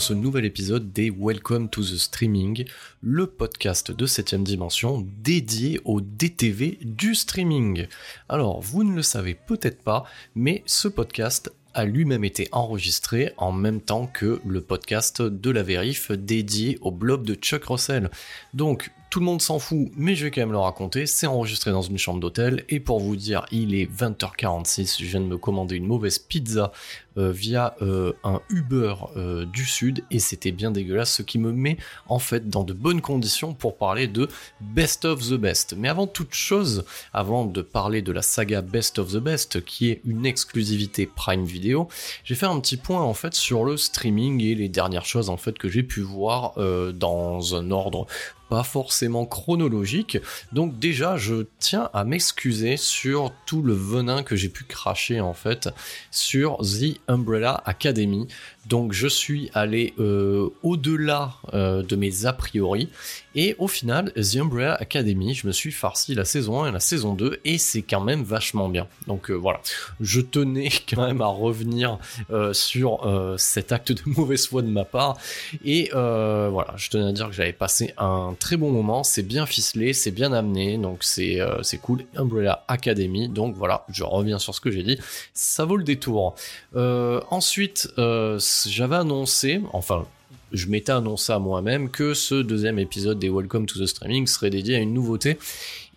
Ce nouvel épisode des Welcome to the Streaming, le podcast de 7ème dimension dédié au DTV du streaming. Alors, vous ne le savez peut-être pas, mais ce podcast a lui-même été enregistré en même temps que le podcast de la vérif dédié au blob de Chuck Russell. Donc, tout le monde s'en fout, mais je vais quand même le raconter. C'est enregistré dans une chambre d'hôtel. Et pour vous dire, il est 20h46. Je viens de me commander une mauvaise pizza via euh, un Uber euh, du Sud. Et c'était bien dégueulasse. Ce qui me met en fait dans de bonnes conditions pour parler de Best of the Best. Mais avant toute chose, avant de parler de la saga Best of the Best, qui est une exclusivité Prime Video, j'ai fait un petit point en fait sur le streaming et les dernières choses en fait que j'ai pu voir euh, dans un ordre pas forcément chronologique. Donc déjà, je tiens à m'excuser sur tout le venin que j'ai pu cracher en fait sur The Umbrella Academy. Donc je suis allé euh, au-delà euh, de mes a priori. Et au final, The Umbrella Academy, je me suis farci la saison 1 et la saison 2 et c'est quand même vachement bien. Donc euh, voilà, je tenais quand même à revenir sur cet acte de mauvaise foi de ma part. Et voilà, je tenais à dire que j'avais passé un très bon moment, c'est bien ficelé, c'est bien amené, donc c'est cool. Umbrella Academy, donc voilà, je reviens sur ce que j'ai dit, ça vaut le détour. Ensuite, euh, j'avais annoncé, enfin je m'étais annoncé à moi-même que ce deuxième épisode des Welcome to the Streaming serait dédié à une nouveauté.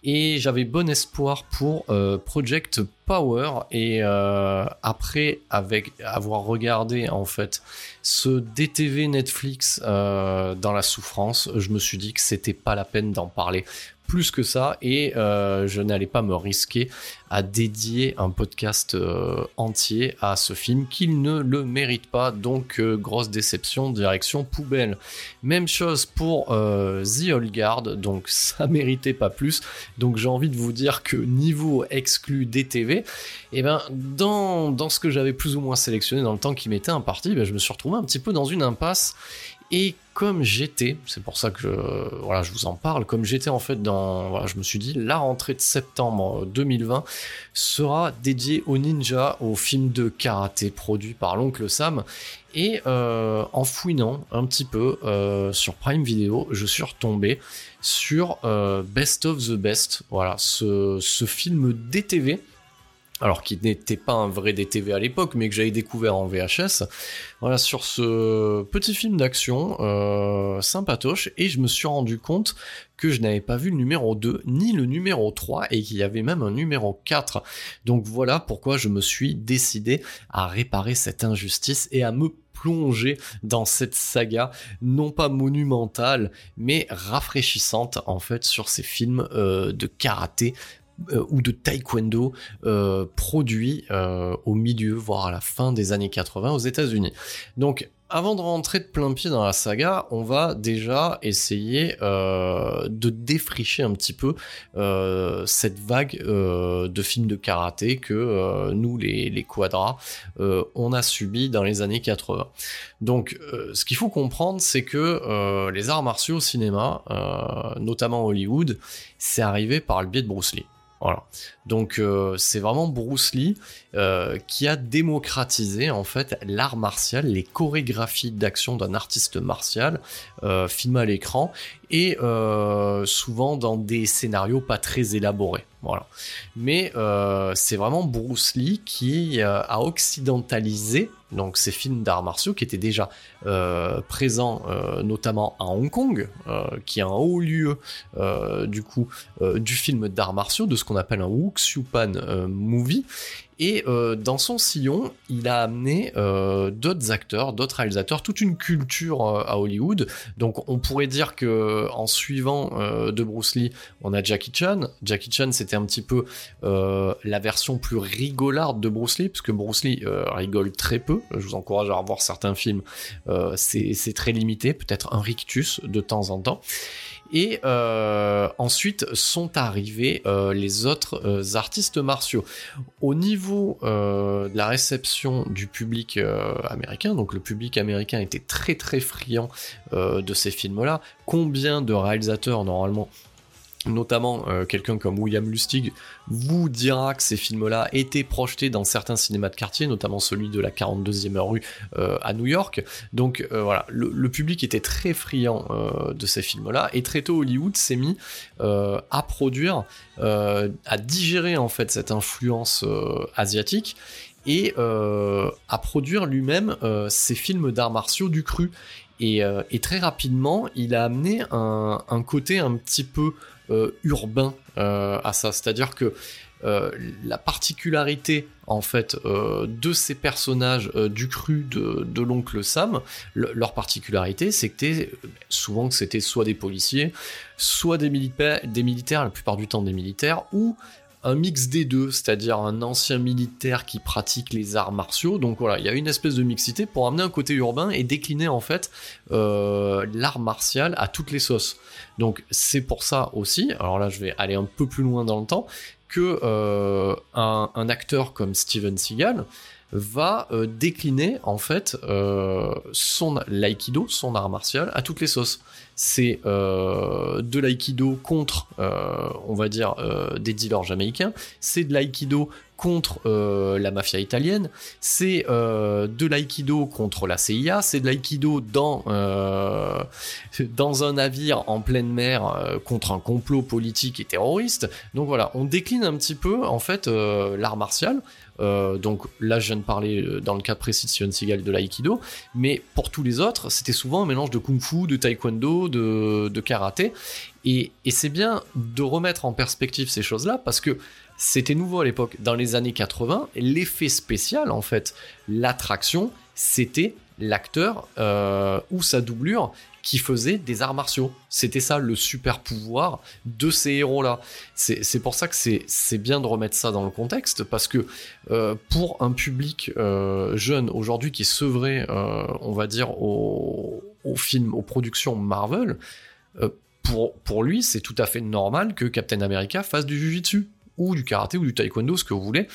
Et j'avais bon espoir pour euh, Project Power. Et euh, après, avec avoir regardé en fait ce DTV Netflix euh, dans la souffrance, je me suis dit que c'était pas la peine d'en parler plus que ça et euh, je n'allais pas me risquer à dédier un podcast euh, entier à ce film qu'il ne le mérite pas. Donc euh, grosse déception direction poubelle. Même chose pour The Old Guard. Donc ça méritait pas plus. Donc j'ai envie de vous dire que niveau exclu DTV et ben dans, dans ce que j'avais plus ou moins sélectionné dans le temps qui m'était imparti ben, je me suis retrouvé un petit peu dans une impasse et comme j'étais, c'est pour ça que je, voilà, je vous en parle, comme j'étais en fait dans, voilà, je me suis dit, la rentrée de septembre 2020 sera dédiée au ninja, au film de karaté produit par l'oncle Sam. Et euh, en fouinant un petit peu euh, sur Prime Video, je suis retombé sur euh, Best of the Best, voilà, ce, ce film DTV alors qui n'était pas un vrai DTV à l'époque, mais que j'avais découvert en VHS. Voilà, sur ce petit film d'action euh, sympatoche, et je me suis rendu compte que je n'avais pas vu le numéro 2 ni le numéro 3 et qu'il y avait même un numéro 4. Donc voilà pourquoi je me suis décidé à réparer cette injustice et à me plonger dans cette saga non pas monumentale mais rafraîchissante en fait sur ces films euh, de karaté euh, ou de taekwondo euh, produits euh, au milieu, voire à la fin des années 80 aux États-Unis. Donc avant de rentrer de plein pied dans la saga, on va déjà essayer de défricher un petit peu cette vague de films de karaté que nous, les, les quadras, on a subi dans les années 80. Donc, ce qu'il faut comprendre, c'est que les arts martiaux au cinéma, notamment Hollywood, c'est arrivé par le biais de Bruce Lee. Donc euh, c'est vraiment Bruce Lee euh, qui a démocratisé en fait l'art martial, les chorégraphies d'action d'un artiste martial euh, filmé à l'écran et souvent dans des scénarios pas très élaborés. Mais euh, c'est vraiment Bruce Lee qui euh, a occidentalisé donc ces films d'arts martiaux qui étaient déjà euh, présents notamment à Hong Kong, qui est un haut lieu du coup du film d'arts martiaux, de ce qu'on appelle un Wuxupan euh, movie. Et euh, dans son sillon, il a amené euh, d'autres acteurs, d'autres réalisateurs, toute une culture euh, à Hollywood. Donc on pourrait dire que en suivant de Bruce Lee, on a Jackie Chan. Jackie Chan, c'était un petit peu la version plus rigolarde de Bruce Lee, parce que Bruce Lee rigole très peu. Je vous encourage à revoir certains films. C'est très limité, peut-être un rictus de temps en temps. Et euh, ensuite sont arrivés euh, les autres euh, artistes martiaux. Au niveau de la réception du public américain, donc le public américain était très très friand de ces films-là. Combien de réalisateurs normalement notamment euh, quelqu'un comme William Lustig vous dira que ces films-là étaient projetés dans certains cinémas de quartier, notamment celui de la 42e rue euh, à New York. Donc euh, voilà, le, public était très friand de ces films-là, et très tôt Hollywood s'est mis à produire, à digérer en fait cette influence asiatique et à produire lui-même ses films d'arts martiaux du cru. Et, très rapidement, il a amené un, côté un petit peu urbain euh, à ça. C'est-à-dire que euh, la particularité en fait euh, de ces personnages euh, du cru de, l'oncle Sam, le- leur particularité, c'est que souvent que c'était soit des policiers, soit des militaires, des militaires, la plupart du temps des militaires, ou un mix des deux, c'est-à-dire un ancien militaire qui pratique les arts martiaux. Donc voilà, il y a une espèce de mixité pour amener un côté urbain et décliner en fait euh, l'art martial à toutes les sauces. Donc c'est pour ça aussi, alors là je vais aller un peu plus loin dans le temps, que euh, un, un acteur comme Steven Seagal va euh, décliner en fait euh, son l'aïkido, son art martial à toutes les sauces. C'est euh, de l'aïkido contre, on va dire, des dealers jamaïcains. C'est de l'aïkido contre la mafia italienne. C'est de l'aïkido contre la CIA. C'est de l'aïkido dans dans un navire en pleine mer contre un complot politique et terroriste. Donc voilà, on décline un petit peu en fait l'art martial. Euh, donc là, je viens de parler euh, dans le cas précis de Steven Seagal de l'aïkido, mais pour tous les autres, c'était souvent un mélange de kung-fu, de taekwondo, de, de karaté. Et, et c'est bien de remettre en perspective ces choses-là parce que c'était nouveau à l'époque. Dans les années 80, l'effet spécial, en fait, l'attraction, c'était l'acteur euh, ou sa doublure qui faisait des arts martiaux. C'était ça le super pouvoir de ces héros-là. C'est pour ça que c'est bien de remettre ça dans le contexte, parce que euh, pour un public euh, jeune aujourd'hui qui est sevré, on va dire, aux, aux films, aux productions Marvel, pour, pour lui, c'est tout à fait normal que Captain America fasse du jujitsu ou du karaté ou du taekwondo, ce que vous voulez,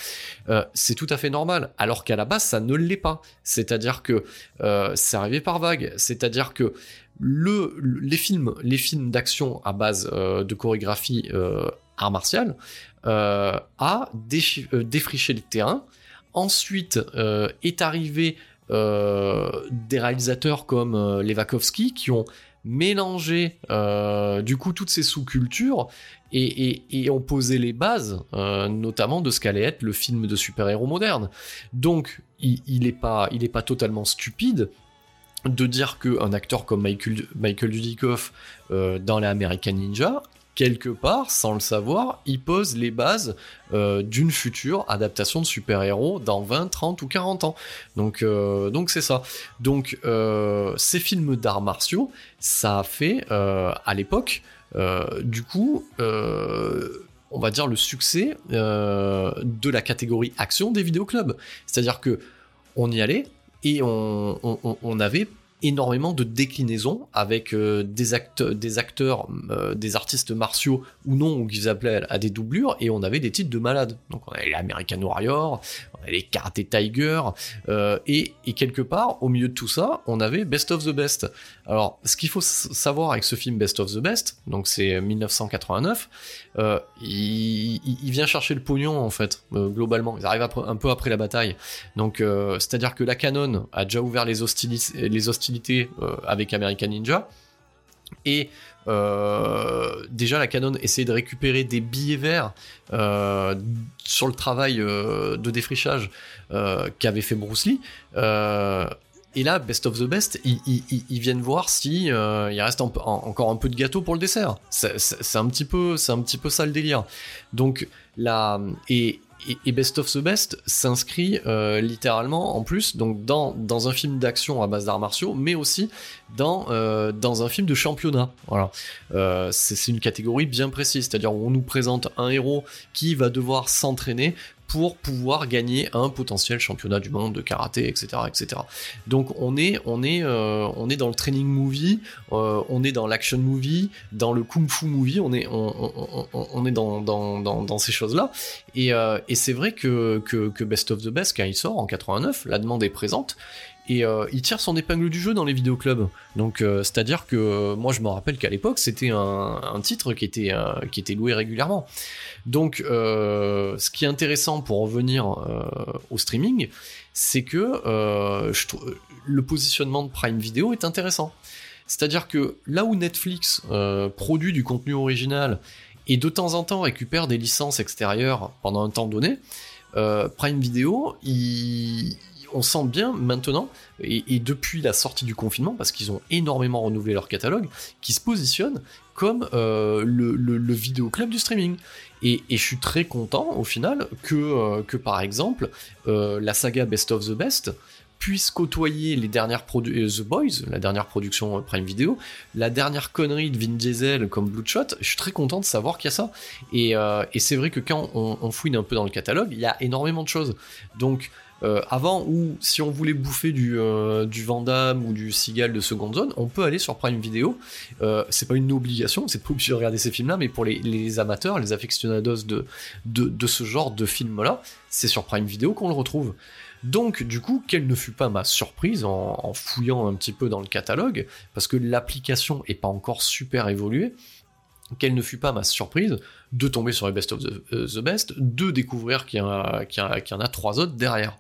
euh, c'est tout à fait normal. Alors qu'à la base, ça ne l'est pas. C'est-à-dire que euh, c'est arrivé par vague. C'est-à-dire que le, le- les films, les films d'action à base euh, de chorégraphie art martial a défriché le terrain. Ensuite est arrivé des réalisateurs comme Wachowski qui ont mélangé euh, du coup toutes ces sous-cultures et, ont posé les bases, euh, notamment de ce qu'allait être le film de super-héros moderne. Donc, il, il est pas, il est pas totalement stupide de dire qu'un acteur comme Michael, Michael Dudikoff euh, dans les American Ninja, quelque part, sans le savoir, il pose les bases euh, d'une future adaptation de super-héros dans 20, 30 ou 40 ans. Donc, euh, donc c'est ça. Donc, euh, ces films d'arts martiaux, ça a fait, à l'époque, du coup, on va dire le succès de la catégorie action des vidéoclubs. C'est-à-dire que on y allait, et on- on avait énormément de déclinaisons avec euh, des, acteurs, des acteurs, euh, des artistes martiaux ou non, ou qu'ils appelaient à des doublures, et on avait des titres de malades. Donc on avait l'American Warrior, on avait les Karate Tiger, euh, et, et quelque part, au milieu de tout ça, on avait Best of the Best. Alors, ce qu'il faut savoir avec ce film Best of the Best, donc c'est 1989, euh, il, vient chercher le pognon en fait, euh, globalement. Ils arrivent un peu après la bataille. Donc, euh, c'est-à-dire que la Canon a déjà ouvert les, hostili- les hostilités avec American Ninja. Et déjà, la Canon essaie de récupérer des billets verts sur le travail de défrichage qu'avait fait Bruce Lee. Et là, Best of the Best, ils, viennent voir si euh, il reste encore un peu de gâteau pour le dessert. C'est un petit peu, c'est un petit peu ça le délire. Donc là, et, Best of the Best s'inscrit euh, littéralement en plus donc dans un film d'action à base d'arts martiaux, mais aussi dans, euh, dans un film de championnat. Voilà. Euh, c'est une catégorie bien précise, c'est-à-dire où on nous présente un héros qui va devoir s'entraîner pour pouvoir gagner un potentiel championnat du monde de karaté, etc., etc. Donc on est, on est, euh, on est dans le training movie, on est dans l'action movie, dans le kung fu movie, on est, on, est dans, dans, dans, ces choses-là. Et, c'est vrai que, que Best of the Best, quand il sort en 89, la demande est présente. Et euh, il tire son épingle du jeu dans les vidéoclubs. Donc, euh, c'est-à-dire que euh, moi, je me rappelle qu'à l'époque, c'était un, titre qui était, qui était loué régulièrement. Donc, ce qui est intéressant pour revenir au streaming, c'est que le positionnement de Prime Video est intéressant. C'est-à-dire que là où Netflix produit du contenu original et de temps en temps récupère des licences extérieures pendant un temps donné, Prime Video, il- on sent bien maintenant, et, depuis la sortie du confinement, parce qu'ils ont énormément renouvelé leur catalogue, qui se positionne comme euh, le, le, le vidéoclub du streaming. Et, je suis très content au final que, euh, que par exemple euh, la saga Best of the Best puisse côtoyer les dernières produ- euh, The Boys, la dernière production Prime Video, la dernière connerie de Vin Diesel comme Bloodshot, je suis très content de savoir qu'il y a ça. Et, et c'est vrai que quand on, on fouine un peu dans le catalogue, il y a énormément de choses. Donc euh, avant, ou si on voulait bouffer du, euh, du Van ou du Seagal de seconde zone, on peut aller sur Prime Video. Euh, c'est pas une obligation, c'est pas obligé de regarder ces films-là, mais pour les, les amateurs, les aficionados de, de, de ce genre de film-là, c'est sur Prime Video qu'on le retrouve. Donc, du coup, quelle ne fut pas ma surprise en, en fouillant un petit peu dans le catalogue, parce que l'application est pas encore super évoluée, quelle ne fut pas ma surprise de tomber sur les Best of the, euh, Best, de découvrir qu'il y, en a- trois autres derrière.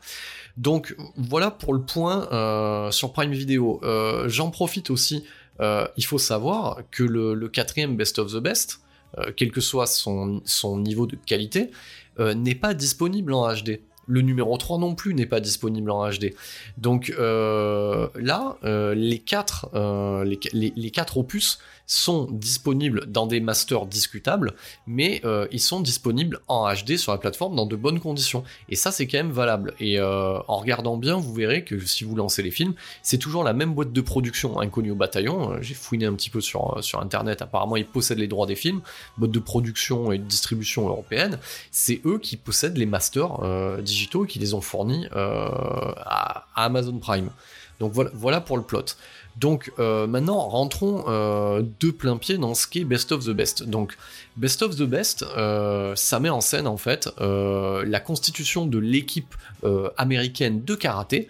Donc voilà pour le point euh, sur Prime Video. Euh, J'en profite aussi, il faut savoir que le, quatrième Best of the Best, quel que soit son, niveau de qualité, n'est pas disponible en HD. Le numéro 3 non plus n'est pas disponible en HD. Donc là, les, quatre, les quatre opus sont disponibles dans des masters discutables, mais euh, ils sont disponibles en HD sur la plateforme dans de bonnes conditions. Et ça, c'est quand même valable. Et euh, en regardant bien, vous verrez que si vous lancez les films, c'est toujours la même boîte de production inconnue au bataillon. Euh, J'ai fouiné un petit peu sur, Internet. Apparemment, ils possèdent les droits des films, boîte de production et de distribution européenne. C'est eux qui possèdent les masters digitaux et qui les ont fournis à, Amazon Prime. Donc voilà pour le plot. Donc euh, maintenant, rentrons euh, de plein pied dans ce qu'est Best of the Best. Donc Best of the Best, euh, ça met en scène en fait la constitution de l'équipe américaine de karaté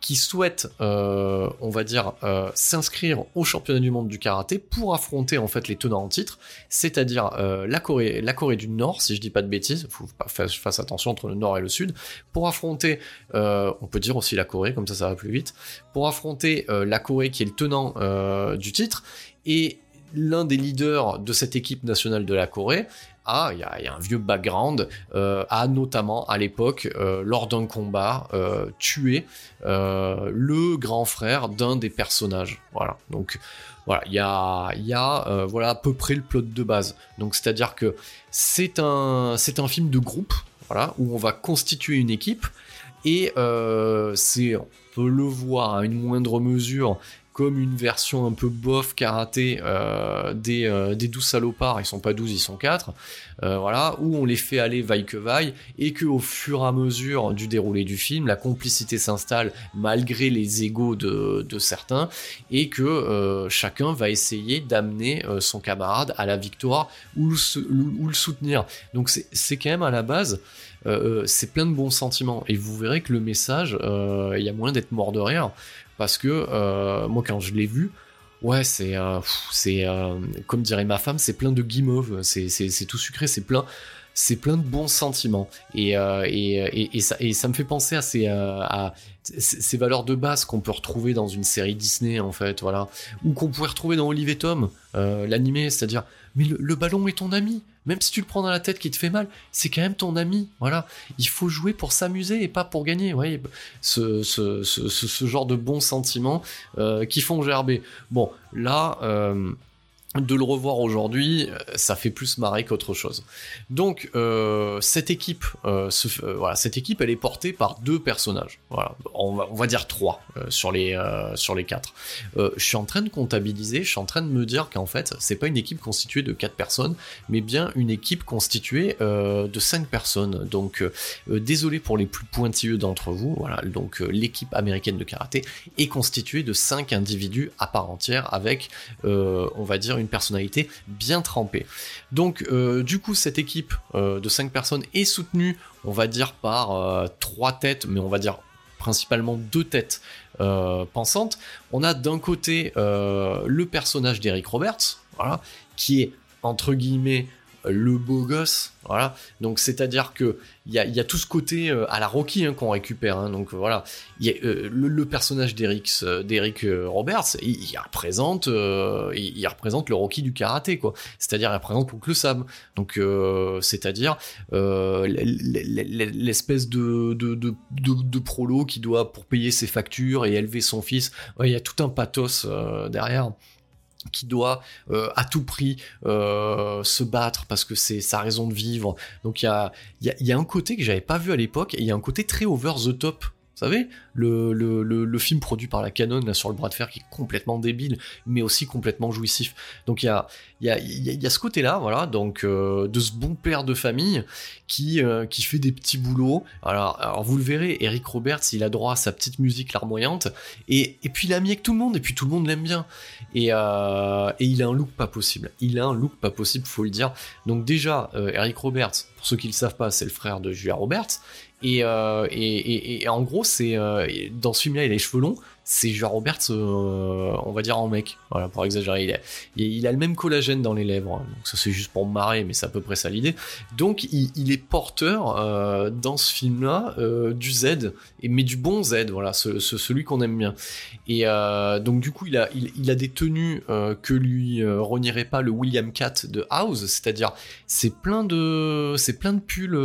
qui souhaite, euh, on va dire, euh, s'inscrire au championnat du monde du karaté pour affronter en fait les tenants en titre, c'est-à-dire euh, la Corée, du Nord, si je dis pas de bêtises, faut faire fasse attention entre le Nord et le Sud, pour affronter, on peut dire aussi la Corée, comme ça ça va plus vite, pour affronter la Corée qui est le tenant du titre. Et l'un des leaders de cette équipe nationale de la Corée a, il y a, un vieux background, euh, a notamment à l'époque, euh, lors d'un combat, euh, tué euh, le grand frère d'un des personnages. Voilà. Donc voilà, il y a, voilà à peu près le plot de base. Donc c'est-à-dire que c'est un, un film de groupe, voilà, où on va constituer une équipe et c'est, on peut le voir à une moindre mesure comme une version un peu bof karaté euh, des, euh, des 12 salopards, ils sont pas 12, ils sont 4, euh, voilà, où on les fait aller vaille que vaille, et que au fur et à mesure du déroulé du film, la complicité s'installe malgré les égaux de, de certains, et que euh, chacun va essayer d'amener euh, son camarade à la victoire ou le, ou le soutenir. Donc c'est quand même à la base, euh, euh, c'est plein de bons sentiments, et vous verrez que le message, euh, il y a moyen d'être mort de rire, parce que euh, moi quand je l'ai vu, ouais c'est c'est comme dirait ma femme, c'est plein de guimauve, c'est tout sucré, c'est plein c'est plein de bons sentiments. Et, euh, et, et, et ça, et ça me fait penser à ces, euh, ces valeurs de base qu'on peut retrouver dans une série Disney en fait voilà. Ou qu'on pourrait retrouver dans Olive et Tom euh, l'animé c'est-à-dire mais le, ballon est ton ami. Même si tu le prends dans la tête qui te fait mal c'est quand même ton ami voilà. Il faut jouer pour s'amuser et pas pour gagner ce, ce, ce, ce- genre de bons sentiments qui font gerber. Bon là de le revoir aujourd'hui, euh, ça fait plus marrer qu'autre chose. Donc euh, cette équipe, euh, cette équipe, elle est portée par deux personnages. On va, dire trois sur les sur quatre. Je suis en train de comptabiliser, je suis en train de me dire qu'en fait, c'est pas une équipe constituée de quatre personnes, mais bien une équipe constituée de cinq personnes. Donc désolé pour les plus pointilleux d'entre vous. Voilà, donc l'équipe américaine de karaté est constituée de cinq individus à part entière avec on va dire, une personnalité bien trempée. Donc, euh, du coup, cette équipe euh, de 5 personnes est soutenue, on va dire, par euh, trois têtes, mais on va dire principalement deux têtes euh, pensantes. On a d'un côté euh, le personnage d'Eric Roberts, voilà, qui est entre guillemets le beau gosse, voilà. Donc c'est-à-dire que il y a, tout ce côté euh, à la Rocky hein, qu'on récupère. hein. donc voilà, euh, le, personnage d'Eric euh, Roberts, il, représente, il, représente le Rocky du karaté quoi. C'est-à-dire il représente Oncle Sam. Donc c'est-à-dire l'espèce de prolo qui doit pour payer ses factures et élever son fils. Il y a tout un pathos derrière qui doit euh, à tout prix euh, se battre parce que c'est sa raison de vivre. Donc il y a, y a un côté que j'avais pas vu à l'époque et il y a un côté très over the top. Vous savez, le, film produit par la Canon sur le bras de fer qui est complètement débile, mais aussi complètement jouissif. Donc il y a, y, y a- ce côté-là, voilà, donc euh, de ce bon père de famille qui, euh, qui fait des petits boulots. Alors, vous le verrez, Eric Roberts, il a droit à sa petite musique larmoyante, et, et puis il est ami avec tout le monde, et puis tout le monde l'aime bien. Et, euh, il a un look pas possible. Il a un look pas possible, faut le dire. Donc déjà, Eric Roberts, pour ceux qui le savent pas, c'est le frère de Julia Roberts. Et, et, en gros, c'est dans ce film-là, il a les cheveux longs. C'est Julia Roberts, euh, on va dire en mec. Voilà, pour exagérer, il a, il, a le même collagène dans les lèvres. hein. Donc ça, c'est juste pour me marrer, mais c'est à peu près ça l'idée. Donc il, est porteur euh, dans ce film-là euh, du Z, mais du bon Z, voilà, ce- ce- celui qu'on aime bien. Et donc du coup, il a, il, a des tenues que lui renierait pas le William Cat de House, c'est-à-dire c'est plein de, c'est plein de pulls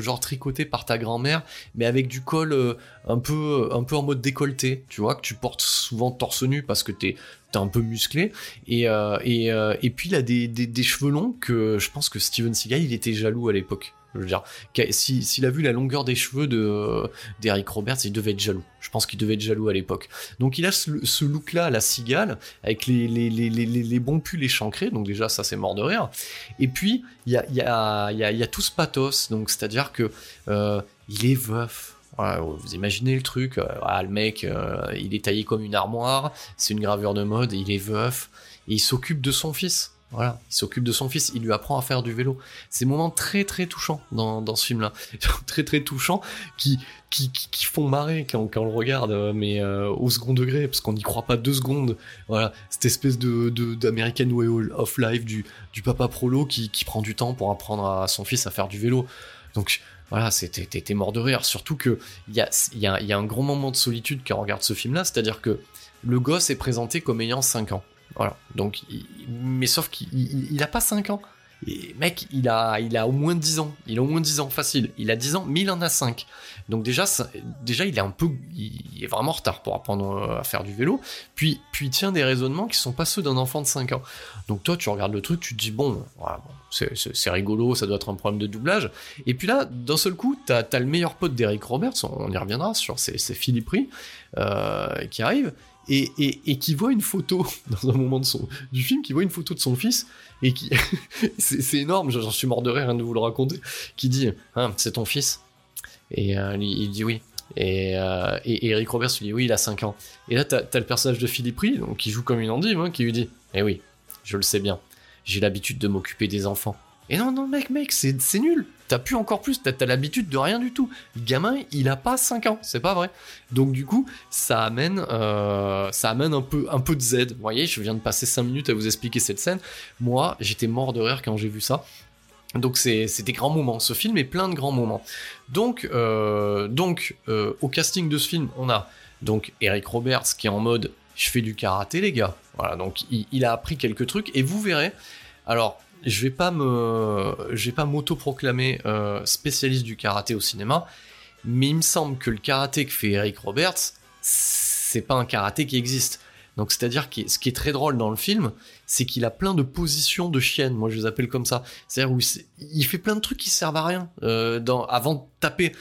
genre tricotés par ta grand-mère, mais avec du col un peu, un peu en mode décolleté, tu vois, que tu portes souvent torse nu parce que t'es t'es un peu musclé. Et euh, et, euh, et puis il a des, des, cheveux longs que je pense que Steven Seagal il était jaloux à l'époque. Je veux dire s'il a vu la longueur des cheveux de d'Eric Roberts il devait être jaloux. Je pense qu'il devait être jaloux à l'époque. Donc il a ce, ce look là à la cigale avec les, les, les, les, bons pulls échancrés. Donc déjà ça c'est mort de rire. Et puis il y a, y, a, y, y a tout ce pathos. Donc c'est à dire que euh, il est veuf vous imaginez le truc, euh, ah, le mec, euh, il est taillé comme une armoire, c'est une gravure de mode, il est veuf, et il s'occupe de son fils. Voilà, il s'occupe de son fils, il lui apprend à faire du vélo. C'est des moments très très touchants dans, dans ce film-là, très très touchants, qui, qui, qui, font marrer quand, quand on le regarde, euh, mais au second degré, parce qu'on n'y croit pas deux secondes. Voilà, cette espèce de- d'American Way of Life du, du papa prolo qui, qui prend du temps pour apprendre à son fils à faire du vélo. Donc voilà, t'es mort de rire. Surtout que il y a, y, a, y a un gros moment de solitude quand on regarde ce film-là, c'est-à-dire que le gosse est présenté comme ayant 5 ans. Voilà. Donc, mais sauf qu'il il, il a pas 5 ans. Et mec, il a, au moins 10 ans. Il a au moins 10 ans, facile. Il a 10 ans, mais il en a 5. Donc déjà, déjà il est un peu, il est vraiment en retard pour apprendre euh, à faire du vélo. Puis, puis il tient des raisonnements qui sont pas ceux d'un enfant de 5 ans. Donc toi, tu regardes le truc, tu te dis bon, voilà, bon, c'est- rigolo, ça doit être un problème de doublage. Et puis là, d'un seul coup, t'as as le meilleur pote d'Eric Roberts, on y reviendra sur, c'est Philippe euh, qui arrive, et, et, qui voit une photo dans un moment de son, du film, qui voit une photo de son fils et qui c'est énorme, j'en suis mort de rire rien de vous le raconter, qui dit Hein, c'est ton fils? Et euh, il, dit oui. Et, euh, et Eric Roberts lui dit oui, il a 5 ans. Et là, t'as as le personnage de Philippe Rie, donc, qui joue comme une endive, hein, qui lui dit Eh oui, je le sais bien, j'ai l'habitude de m'occuper des enfants. Et non, non, mec, mec, c'est nul. T'as plus encore plus, t'as l'habitude de rien du tout. Gamin, il a pas 5 ans, c'est pas vrai. Donc du coup, ça amène, euh, ça amène un peu, un peu de Z. Vous voyez, je viens de passer 5 minutes à vous expliquer cette scène. Moi, j'étais mort de rire quand j'ai vu ça. Donc c'est c'est des grands. Ce film est plein de grands moments. Donc, euh, donc euh, au casting de ce film, on a donc Eric Roberts qui est en mode je fais du karaté les gars. Voilà, donc il, a appris quelques trucs et vous verrez. Alors je vais pas me, pas m'auto-proclamer euh, spécialiste du karaté au cinéma, mais il me semble que le karaté que fait Eric Roberts, c'est pas un karaté qui existe. Donc c'est-à-dire que ce qui est très drôle dans le film, c'est qu'il a plein de positions de chienne, moi je les appelle comme ça. C'est-à-dire où il fait plein de trucs qui servent à rien euh, avant de taper.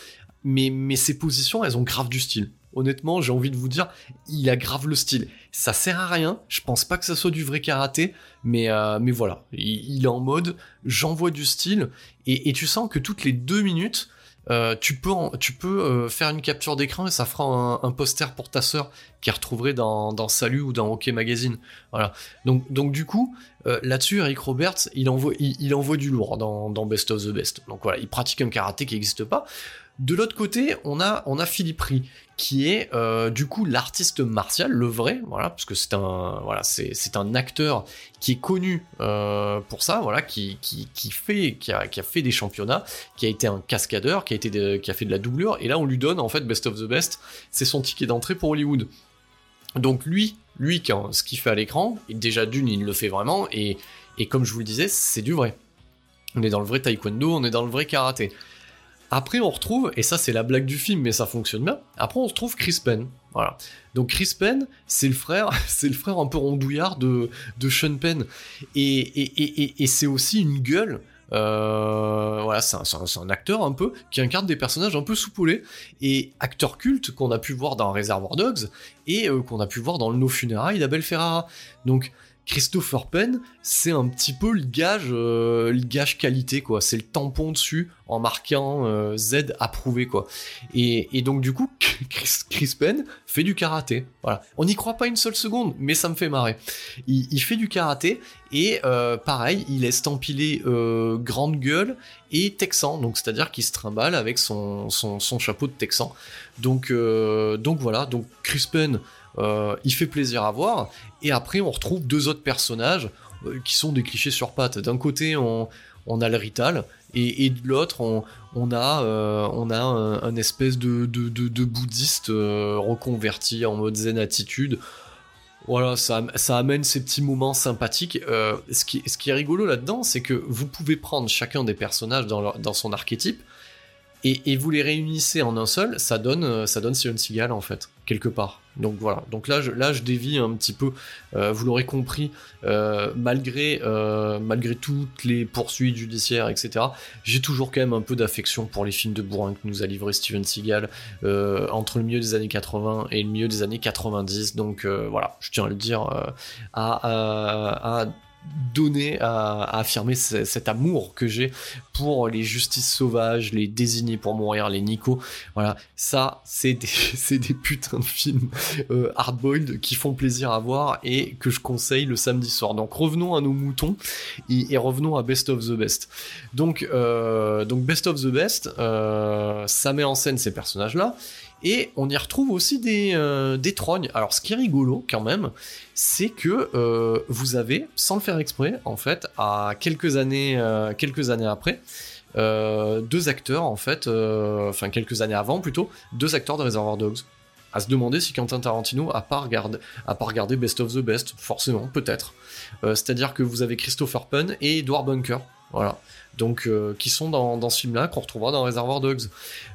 Mais, mais ces positions, elles ont grave du style. Honnêtement, j'ai envie de vous dire, il a grave le style. Ça sert à rien, je pense pas que ça soit du vrai karaté, mais, euh, mais voilà, il, est en mode j'envoie du style, et, tu sens que toutes les deux minutes, euh, tu peux, tu peux euh, faire une capture d'écran et ça fera un, poster pour ta sœur qui retrouverait dans, dans Salut ou dans OK Magazine. Voilà. Donc, donc du coup, là-dessus, Eric Roberts, il envoie, il, il envoie du lourd dans, dans Best of the Best. Donc voilà, il pratique un karaté qui n'existe pas. De l'autre côté, on a, Philippe Rie, qui est euh, du coup l'artiste martial, le vrai, voilà, parce que c'est un, voilà, un acteur qui est connu euh, pour ça, voilà, qui, fait, a, fait des championnats, qui a été un cascadeur, qui a été, qui fait de la doublure, et là on lui donne en fait Best of the Best, c'est son ticket d'entrée pour Hollywood. Donc lui, lui, ce qu'il fait à l'écran, déjà d'une, il le fait vraiment, et, et comme je vous le disais, c'est du vrai. On est dans le vrai taekwondo, on est dans le vrai karaté. Après, on retrouve, et ça c'est la blague du film, mais ça fonctionne bien. Après, on retrouve Chris Penn. Voilà. Donc Chris Penn, c'est le frère, c'est le frère un peu rondouillard de, de Sean Penn. Et, et, et, et- c'est aussi une gueule. euh, voilà, c'est un, un- acteur un peu qui incarne des personnages un peu soupolés et acteur culte qu'on a pu voir dans Reservoir Dogs et euh, qu'on a pu voir dans le Funérailles d'Abel Ferrara. Donc Christopher Penn, c'est un petit peu le gage, euh, le gage qualité quoi. C'est le tampon dessus en marquant euh, Z approuvé quoi. Et, donc du coup, Chris, Penn fait du karaté. Voilà. On n'y croit pas une seule seconde, mais ça me fait marrer. Il, fait du karaté et euh, pareil, il est estampillé grande gueule et texan. Donc c'est-à-dire qu'il se trimballe avec son, chapeau de texan. Donc, donc voilà. Donc Chris Penn, euh, il fait plaisir à voir. Et après, on retrouve deux autres personnages euh, qui sont des clichés sur pattes. D'un côté, on, a le Rital, et, de l'autre, on, a, euh, on a un, un espèce de, de, de, bouddhiste euh, reconverti en mode zen attitude. Voilà, ça, ça amène ces petits moments sympathiques. Euh, ce, qui, ce qui est rigolo là-dedans, c'est que vous pouvez prendre chacun des personnages dans, dans son archétype et, vous les réunissez en un seul, ça donne, euh, ça donne Steven Seagal en fait, quelque part. Donc voilà. Donc là, je, dévie un petit peu. Euh, vous l'aurez compris, euh, malgré, malgré toutes les poursuites judiciaires, etc. J'ai toujours quand même un peu d'affection pour les films de bourrin que nous a livré Steven Seagal entre le milieu des années 80 et le milieu des années 90. Donc voilà, je tiens à le dire, à- à donner, à, affirmer ce- cet amour que j'ai pour les justices sauvages, les désignés pour mourir, les Nico. Voilà, ça, c'est des, des putains de films euh, hardboiled qui font plaisir à voir et que je conseille le samedi soir. Donc revenons à nos moutons et, et revenons à Best of the Best. Donc, euh, donc Best of the Best, euh, ça met en scène ces personnages-là. Et on y retrouve aussi des, euh, des trognes. Alors ce qui est rigolo quand même, c'est que euh, vous avez, sans le faire exprès, en fait, à quelques années, euh, quelques années après, deux acteurs, en fait, enfin quelques années avant plutôt, deux acteurs de Reservoir Dogs. À se demander si Quentin Tarantino a pas regardé, Best of the Best, forcément, peut-être. C'est-à-dire que vous avez Christopher Penn et Edward Bunker. Voilà. Donc, euh, qui sont dans, ce film-là, qu'on retrouvera dans Reservoir Dogs.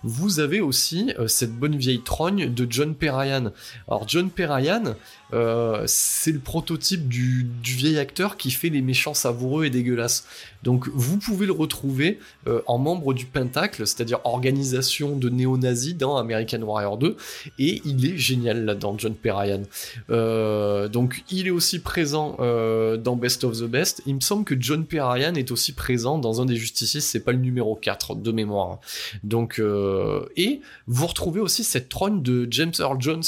Vous avez aussi euh, cette bonne vieille trogne de John Perryan. Alors, John Perryan, euh, c'est le prototype du, du vieil acteur qui fait les méchants savoureux et dégueulasses. Donc, vous pouvez le retrouver euh, en membre du Pentacle, c'est-à-dire organisation de néo-nazis dans American Warrior 2, et il est génial là-dedans, John Perryan. Euh, donc, il est aussi présent euh, dans Best of the Best. Il me semble que John Perryan est aussi présent dans un des Justiciers, c'est pas le numéro 4 de mémoire. Donc, euh, et vous retrouvez aussi cette trogne de James Earl Jones.